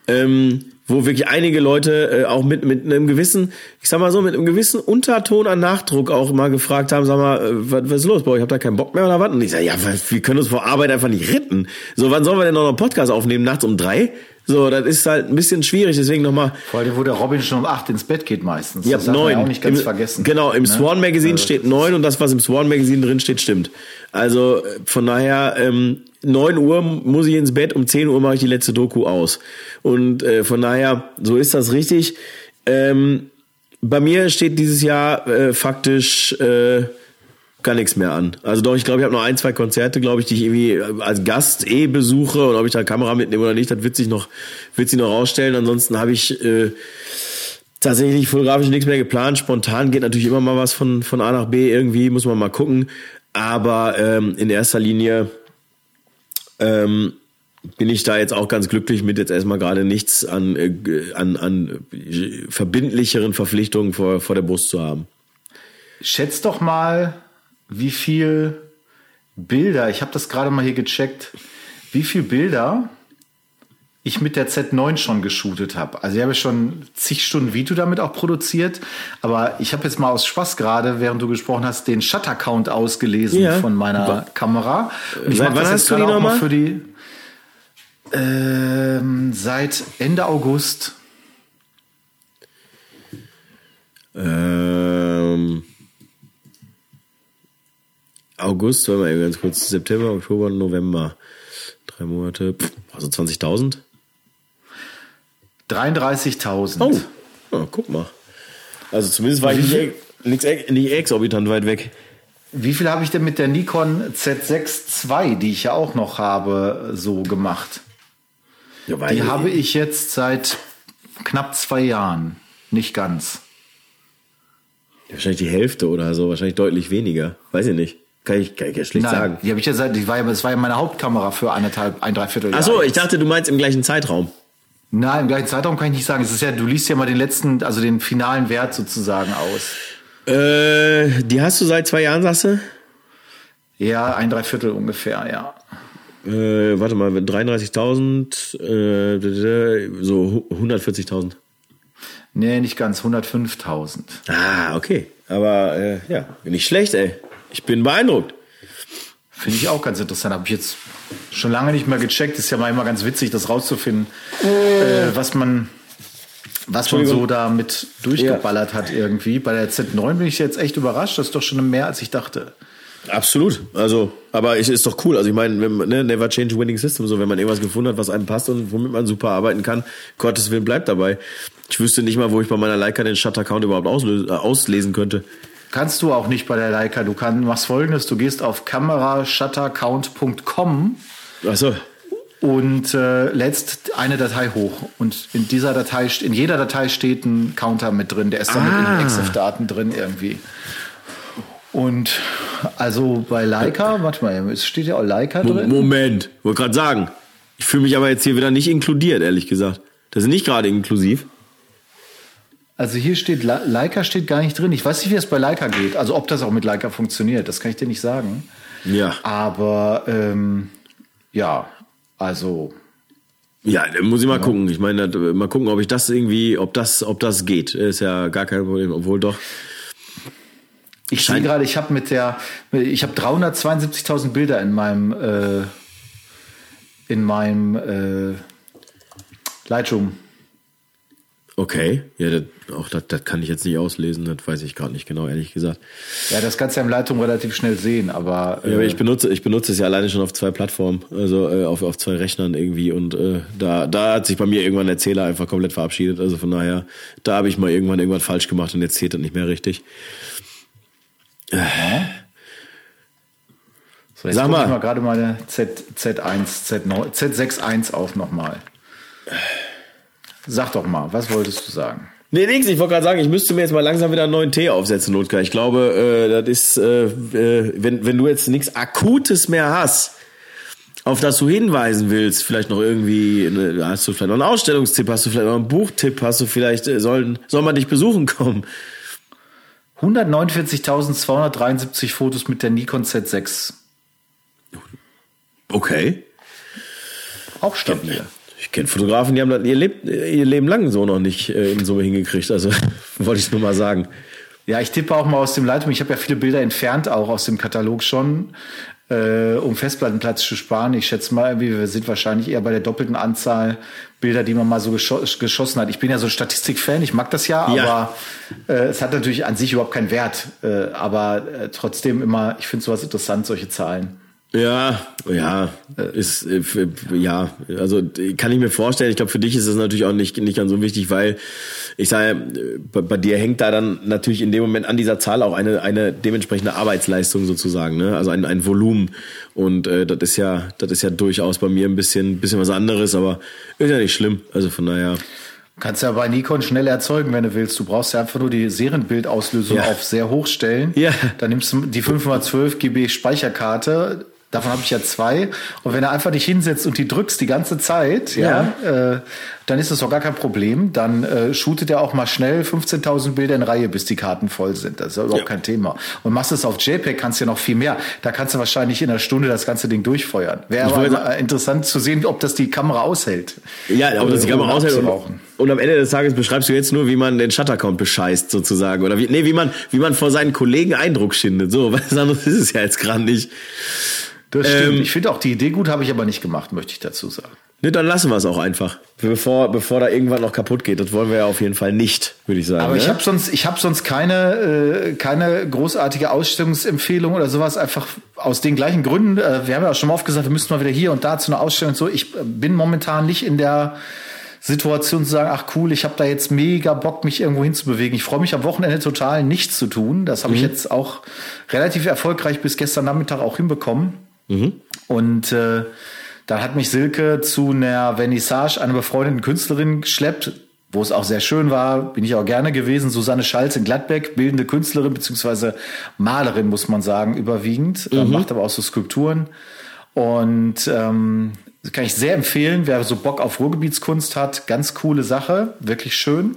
ähm, wo wirklich einige Leute äh, auch mit, mit einem gewissen, ich sag mal so, mit einem gewissen Unterton an Nachdruck auch mal gefragt haben, sag mal, äh, was, was ist los bei euch? Habt ihr keinen Bock mehr oder was? Und ich sage, ja, wir können uns vor Arbeit einfach nicht retten. So, wann sollen wir denn noch einen Podcast aufnehmen? Nachts um drei? So, das ist halt ein bisschen schwierig, deswegen nochmal, Vor allem, wo der Robin schon um acht ins Bett geht meistens. Ja, das neun. auch nicht ganz Im, vergessen. Genau, im Ne? Swan Magazine Also, steht neun und das, was im Swan Magazine drin steht, stimmt. Also von daher, ähm, neun Uhr muss ich ins Bett, um 10 Uhr mache ich die letzte Doku aus. Und äh, von daher, so ist das richtig. Ähm, bei mir steht dieses Jahr äh, faktisch äh, gar nichts mehr an. Also doch, ich glaube, ich habe noch ein, zwei Konzerte, glaube ich, die ich irgendwie äh, als Gast eh besuche und ob ich da Kamera mitnehme oder nicht, das wird sich noch, wird sich noch rausstellen. Ansonsten habe ich äh, tatsächlich fotografisch nichts mehr geplant. Spontan geht natürlich immer mal was von, von A nach B irgendwie, muss man mal gucken. Aber ähm, in erster Linie ähm, bin ich da jetzt auch ganz glücklich mit jetzt erstmal gerade nichts an, äh, an, an äh, verbindlicheren Verpflichtungen vor, vor der Brust zu haben. Schätzt doch mal, wie viel Bilder, ich habe das gerade mal hier gecheckt, wie viele Bilder ich mit der Z9 schon geshootet habe. Also ich habe schon zig Stunden Video damit auch produziert, aber ich habe jetzt mal aus Spaß gerade, während du gesprochen hast, den Shutter-Count ausgelesen ja. von meiner War. Kamera. Und ich Seit wann hast du die nochmal? Für die, ähm, seit Ende August. Ähm, August, warte mal ganz kurz, September, Oktober, November. Drei Monate, also 20.000? 33.000. Oh. oh, guck mal. Also zumindest war ich nicht, nicht, nicht exorbitant weit weg. Wie viel habe ich denn mit der Nikon Z6 II, die ich ja auch noch habe, so gemacht? Ja, die habe ich jetzt seit knapp zwei Jahren. Nicht ganz. Wahrscheinlich die Hälfte oder so, wahrscheinlich deutlich weniger. Weiß ich nicht. Kann ich, kann ich ja schlecht Nein, sagen. Die habe ich ja seit, die war ja, das war ja meine Hauptkamera für eineinhalb, ein Dreiviertel Jahr. Ach so, ich dachte, du meinst im gleichen Zeitraum. Nein, im gleichen Zeitraum kann ich nicht sagen. Es ist ja, du liest ja mal den letzten, also den finalen Wert sozusagen aus. Äh, die hast du seit zwei Jahren, sagst du? Ja, ein Dreiviertel ungefähr, ja. Äh, warte mal, 33.000, äh, so 140.000. Nee, nicht ganz, 105.000. Ah, okay. Aber äh, ja, nicht schlecht, ey. Ich bin beeindruckt. Finde ich auch ganz interessant. Habe ich jetzt schon lange nicht mehr gecheckt. Ist ja mal immer ganz witzig, das rauszufinden, äh, was man was man so damit durchgeballert ja. hat irgendwie. Bei der Z9 bin ich jetzt echt überrascht. Das ist doch schon mehr, als ich dachte. Absolut. Also, aber es ist doch cool. Also ich meine, wenn, ne, never change winning system. So, wenn man irgendwas gefunden hat, was einem passt und womit man super arbeiten kann, Gottes Willen bleibt dabei. Ich wüsste nicht mal, wo ich bei meiner Leica den Shutter-Count überhaupt äh, auslesen könnte. Kannst du auch nicht bei der Leica. Du kannst, machst folgendes, du gehst auf kamerashuttercount.com Ach und äh, lädst eine Datei hoch. Und in dieser Datei, in jeder Datei steht ein Counter mit drin, der ist dann ah. mit in EXIF-Daten drin irgendwie. Und also bei Leica, warte mal, es steht ja auch Leica drin. Moment, wollte gerade sagen. Ich fühle mich aber jetzt hier wieder nicht inkludiert, ehrlich gesagt. Das ist nicht gerade inklusiv. Also hier steht, Leica steht gar nicht drin. Ich weiß nicht, wie es bei Leica geht. Also ob das auch mit Leica funktioniert, das kann ich dir nicht sagen. Ja. Aber ähm, ja, also. Ja, muss ich mal ja. gucken. Ich meine, mal gucken, ob ich das irgendwie, ob das, ob das geht. Ist ja gar kein Problem, obwohl doch. Ich sehe gerade, ich habe mit der, ich habe 372.000 Bilder in meinem, äh, in meinem äh, Lightroom. Okay, ja, das, auch das, das kann ich jetzt nicht auslesen, das weiß ich gerade nicht genau, ehrlich gesagt. Ja, das kannst du ja im Lightroom relativ schnell sehen, aber. Äh, ja, aber ich benutze, ich benutze es ja alleine schon auf zwei Plattformen, also äh, auf, auf zwei Rechnern irgendwie und äh, da, da hat sich bei mir irgendwann der Zähler einfach komplett verabschiedet. Also von daher, da habe ich mal irgendwann irgendwas falsch gemacht und jetzt zählt das nicht mehr richtig. Äh. So, jetzt Sag mal. Ich mal gerade mal Z, Z1, Z9, Z61 auf nochmal. Sag doch mal, was wolltest du sagen? Nee, nix. Ich wollte gerade sagen, ich müsste mir jetzt mal langsam wieder einen neuen Tee aufsetzen, Lothar. Ich glaube, äh, das ist, äh, äh, wenn, wenn du jetzt nichts Akutes mehr hast, auf das du hinweisen willst, vielleicht noch irgendwie, hast du vielleicht noch einen Ausstellungstipp, hast du vielleicht noch einen Buchtipp, hast du vielleicht, äh, sollen, soll man dich besuchen kommen? 149.273 Fotos mit der Nikon Z6. Okay. Auch stabil. Ich kenne Fotografen, die haben das ihr, Leb ihr Leben lang so noch nicht äh, in Summe hingekriegt. Also [LAUGHS] wollte ich nur mal sagen. Ja, ich tippe auch mal aus dem Lightroom. Ich habe ja viele Bilder entfernt, auch aus dem Katalog schon, äh, um Festplattenplatz zu sparen. Ich schätze mal, wir sind wahrscheinlich eher bei der doppelten Anzahl Bilder, die man mal so geschoss geschossen hat. Ich bin ja so ein Statistikfan, ich mag das ja, ja. aber äh, es hat natürlich an sich überhaupt keinen Wert. Äh, aber äh, trotzdem immer, ich finde sowas interessant, solche Zahlen. Ja, ja, ist äh, ja, also kann ich mir vorstellen. Ich glaube, für dich ist das natürlich auch nicht nicht ganz so wichtig, weil ich sage, bei, bei, dir hängt da dann natürlich in dem Moment an dieser Zahl auch eine eine dementsprechende Arbeitsleistung sozusagen, ne? Also ein ein Volumen und äh, das ist ja das ist ja durchaus bei mir ein bisschen bisschen was anderes, aber ist ja nicht schlimm. Also von daher. Kannst ja bei Nikon schnell erzeugen, wenn du willst. Du brauchst ja einfach nur die Serienbildauslösung ja. auf sehr hoch stellen. Ja. Dann nimmst du die 512 GB Speicherkarte, Davon habe ich ja zwei. Und wenn du einfach dich hinsetzt und die drückst die ganze Zeit, ja, ja äh, dann ist das doch gar kein Problem. Dann äh, shootet er auch mal schnell 15.000 Bilder in Reihe, bis die Karten voll sind. Das ist ja überhaupt ja. kein Thema. Und machst es auf JPEG, kannst du ja noch viel mehr. Da kannst du wahrscheinlich in einer Stunde das ganze Ding durchfeuern. Wäre aber äh, interessant zu sehen, ob das die Kamera aushält. Ja, ob das die Kamera aushält. Und, und am Ende des Tages beschreibst du jetzt nur, wie man den Shuttercount bescheißt, sozusagen. Oder wie, nee, wie man, wie man vor seinen Kollegen Eindruck schindet. So, [LAUGHS] was anderes ist es ja jetzt gerade nicht. Das stimmt. Ähm, ich finde auch die Idee gut, habe ich aber nicht gemacht, möchte ich dazu sagen. Ne, dann lassen wir es auch einfach. Bevor, bevor da irgendwann noch kaputt geht. Das wollen wir ja auf jeden Fall nicht, würde ich sagen. Aber ne? ich habe sonst, ich habe sonst keine, äh, keine großartige Ausstellungsempfehlung oder sowas, einfach aus den gleichen Gründen. Äh, wir haben ja auch schon mal oft gesagt, wir müssten mal wieder hier und da zu einer Ausstellung und so. Ich äh, bin momentan nicht in der Situation zu sagen, ach cool, ich habe da jetzt mega Bock, mich irgendwo hinzubewegen. Ich freue mich am Wochenende total, nichts zu tun. Das habe mhm. ich jetzt auch relativ erfolgreich bis gestern Nachmittag auch hinbekommen. Mhm. Und äh, dann hat mich Silke zu einer Vernissage einer befreundeten Künstlerin geschleppt, wo es auch sehr schön war, bin ich auch gerne gewesen. Susanne Schalz in Gladbeck, bildende Künstlerin beziehungsweise Malerin, muss man sagen, überwiegend, äh, mhm. macht aber auch so Skulpturen. Und ähm, kann ich sehr empfehlen, wer so Bock auf Ruhrgebietskunst hat, ganz coole Sache, wirklich schön.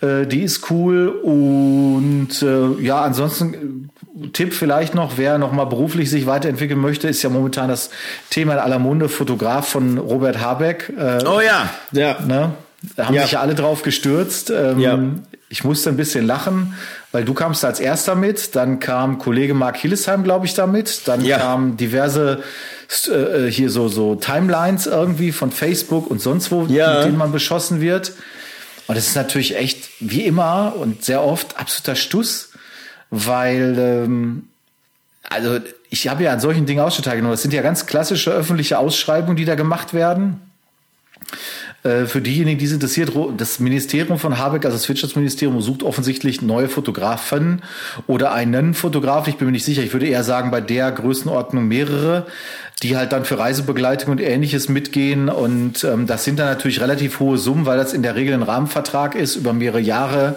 Äh, die ist cool und äh, ja, ansonsten Tipp vielleicht noch, wer noch mal beruflich sich weiterentwickeln möchte, ist ja momentan das Thema in aller Munde, Fotograf von Robert Habeck. Äh, oh ja, ja. Ne? Da haben ja. sich ja alle drauf gestürzt. Ähm, ja. Ich musste ein bisschen lachen, weil du kamst als erster mit, dann kam Kollege Mark Hillesheim, glaube ich, damit, dann ja. kamen diverse äh, hier so, so Timelines irgendwie von Facebook und sonst wo, ja. mit denen man beschossen wird. Und das ist natürlich echt, wie immer und sehr oft absoluter Stuss weil ähm, also ich habe ja an solchen Dingen Ausschnitt genommen. Das sind ja ganz klassische öffentliche Ausschreibungen, die da gemacht werden. Äh, für diejenigen, die es interessiert, das Ministerium von Habeck, also das Wirtschaftsministerium, sucht offensichtlich neue Fotografen oder einen Fotograf. Ich bin mir nicht sicher. Ich würde eher sagen, bei der Größenordnung mehrere, die halt dann für Reisebegleitung und ähnliches mitgehen. Und ähm, das sind dann natürlich relativ hohe Summen, weil das in der Regel ein Rahmenvertrag ist über mehrere Jahre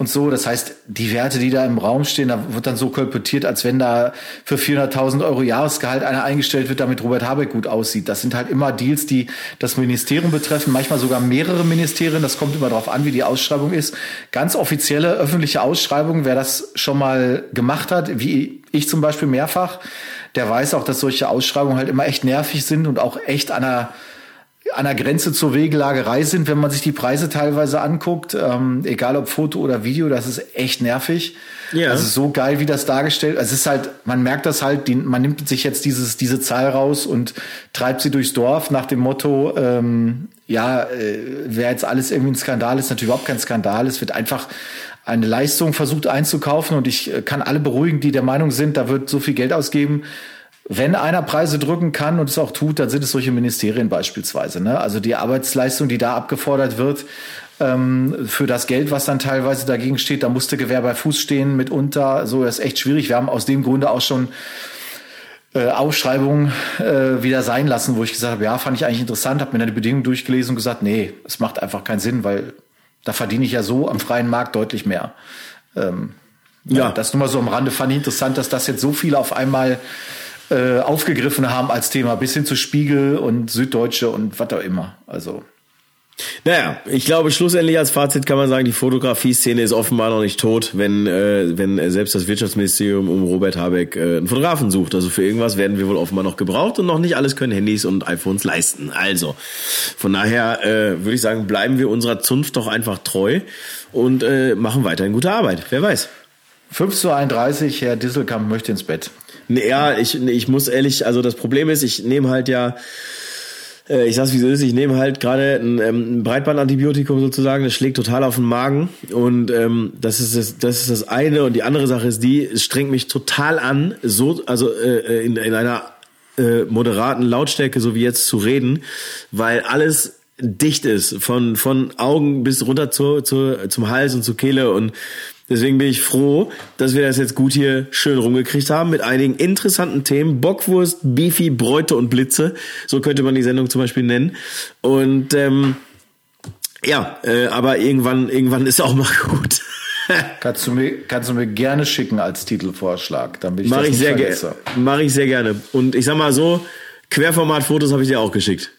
und so. Das heißt, die Werte, die da im Raum stehen, da wird dann so kolportiert, als wenn da für 400.000 Euro Jahresgehalt einer eingestellt wird, damit Robert Habeck gut aussieht. Das sind halt immer Deals, die das Ministerium betreffen, manchmal sogar mehrere Ministerien. Das kommt immer darauf an, wie die Ausschreibung ist. Ganz offizielle öffentliche Ausschreibungen, wer das schon mal gemacht hat, wie ich zum Beispiel mehrfach, der weiß auch, dass solche Ausschreibungen halt immer echt nervig sind und auch echt an einer an der Grenze zur Wegelagerei sind, wenn man sich die Preise teilweise anguckt, ähm, egal ob Foto oder Video, das ist echt nervig. Ja. Also so geil, wie das dargestellt. Also es ist halt, man merkt das halt, die, man nimmt sich jetzt dieses, diese Zahl raus und treibt sie durchs Dorf nach dem Motto, ähm, ja, äh, wer jetzt alles irgendwie ein Skandal ist, natürlich überhaupt kein Skandal. Es wird einfach eine Leistung versucht einzukaufen und ich äh, kann alle beruhigen, die der Meinung sind, da wird so viel Geld ausgeben wenn einer Preise drücken kann und es auch tut, dann sind es solche Ministerien beispielsweise. Ne? Also die Arbeitsleistung, die da abgefordert wird, ähm, für das Geld, was dann teilweise dagegen steht, da musste Gewehr bei Fuß stehen mitunter. So das ist echt schwierig. Wir haben aus dem Grunde auch schon äh, Ausschreibungen äh, wieder sein lassen, wo ich gesagt habe, ja, fand ich eigentlich interessant, habe mir dann die Bedingungen durchgelesen und gesagt, nee, es macht einfach keinen Sinn, weil da verdiene ich ja so am freien Markt deutlich mehr. Ähm, ja. ja, das nur mal so am Rande fand ich interessant, dass das jetzt so viele auf einmal äh, aufgegriffen haben als Thema, bis hin zu Spiegel und Süddeutsche und was auch immer. Also. Naja, ich glaube, schlussendlich als Fazit kann man sagen, die Fotografie-Szene ist offenbar noch nicht tot, wenn, äh, wenn selbst das Wirtschaftsministerium um Robert Habeck äh, einen Fotografen sucht. Also für irgendwas werden wir wohl offenbar noch gebraucht und noch nicht alles können Handys und iPhones leisten. Also, von daher äh, würde ich sagen, bleiben wir unserer Zunft doch einfach treu und äh, machen weiterhin gute Arbeit. Wer weiß. 5 zu 31, Herr Disselkamp möchte ins Bett. Ja, ich, ich muss ehrlich, also das Problem ist, ich nehme halt ja, äh, ich sag's wie es ist, ich nehme halt gerade ein, ähm, Breitbandantibiotikum sozusagen, das schlägt total auf den Magen und ähm, das ist das, das ist das eine und die andere Sache ist die, es strengt mich total an, so also äh, in, in einer äh, moderaten Lautstärke so wie jetzt zu reden, weil alles dicht ist von von Augen bis runter zu, zu, zum Hals und zur Kehle und Deswegen bin ich froh, dass wir das jetzt gut hier schön rumgekriegt haben mit einigen interessanten Themen. Bockwurst, Beefy, Bräute und Blitze. So könnte man die Sendung zum Beispiel nennen. Und ähm, ja, äh, aber irgendwann, irgendwann ist auch mal [LAUGHS] gut. kannst, du mir, kannst du mir gerne schicken als Titelvorschlag, dann bin ich Mach ich sehr gerne. Mache ich sehr gerne. Und ich sag mal so, Querformat-Fotos habe ich dir auch geschickt.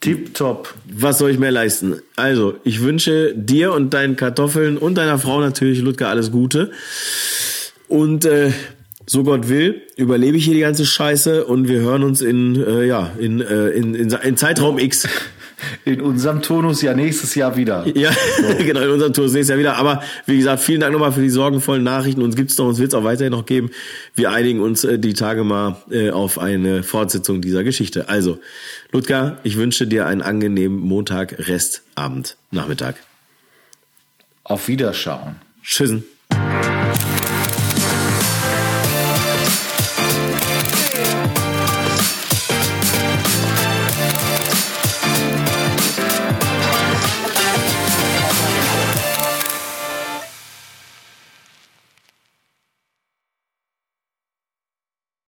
Tipptopp. Was soll ich mehr leisten? Also, ich wünsche dir und deinen Kartoffeln und deiner Frau natürlich, Ludger, alles Gute. Und äh, so Gott will, überlebe ich hier die ganze Scheiße und wir hören uns in, äh, ja, in, äh, in, in, in Zeitraum X. In unserem Turnus ja nächstes Jahr wieder. Ja, so. [LAUGHS] genau, in unserem Turnus nächstes Jahr wieder. Aber wie gesagt, vielen Dank nochmal für die sorgenvollen Nachrichten. Uns gibt's noch, uns wird's auch weiterhin noch geben. Wir einigen uns äh, die Tage mal äh, auf eine Fortsetzung dieser Geschichte. Also, Ludger, ich wünsche dir einen angenehmen Montag, Restabend, Nachmittag. Auf Wiederschauen. Tschüssen.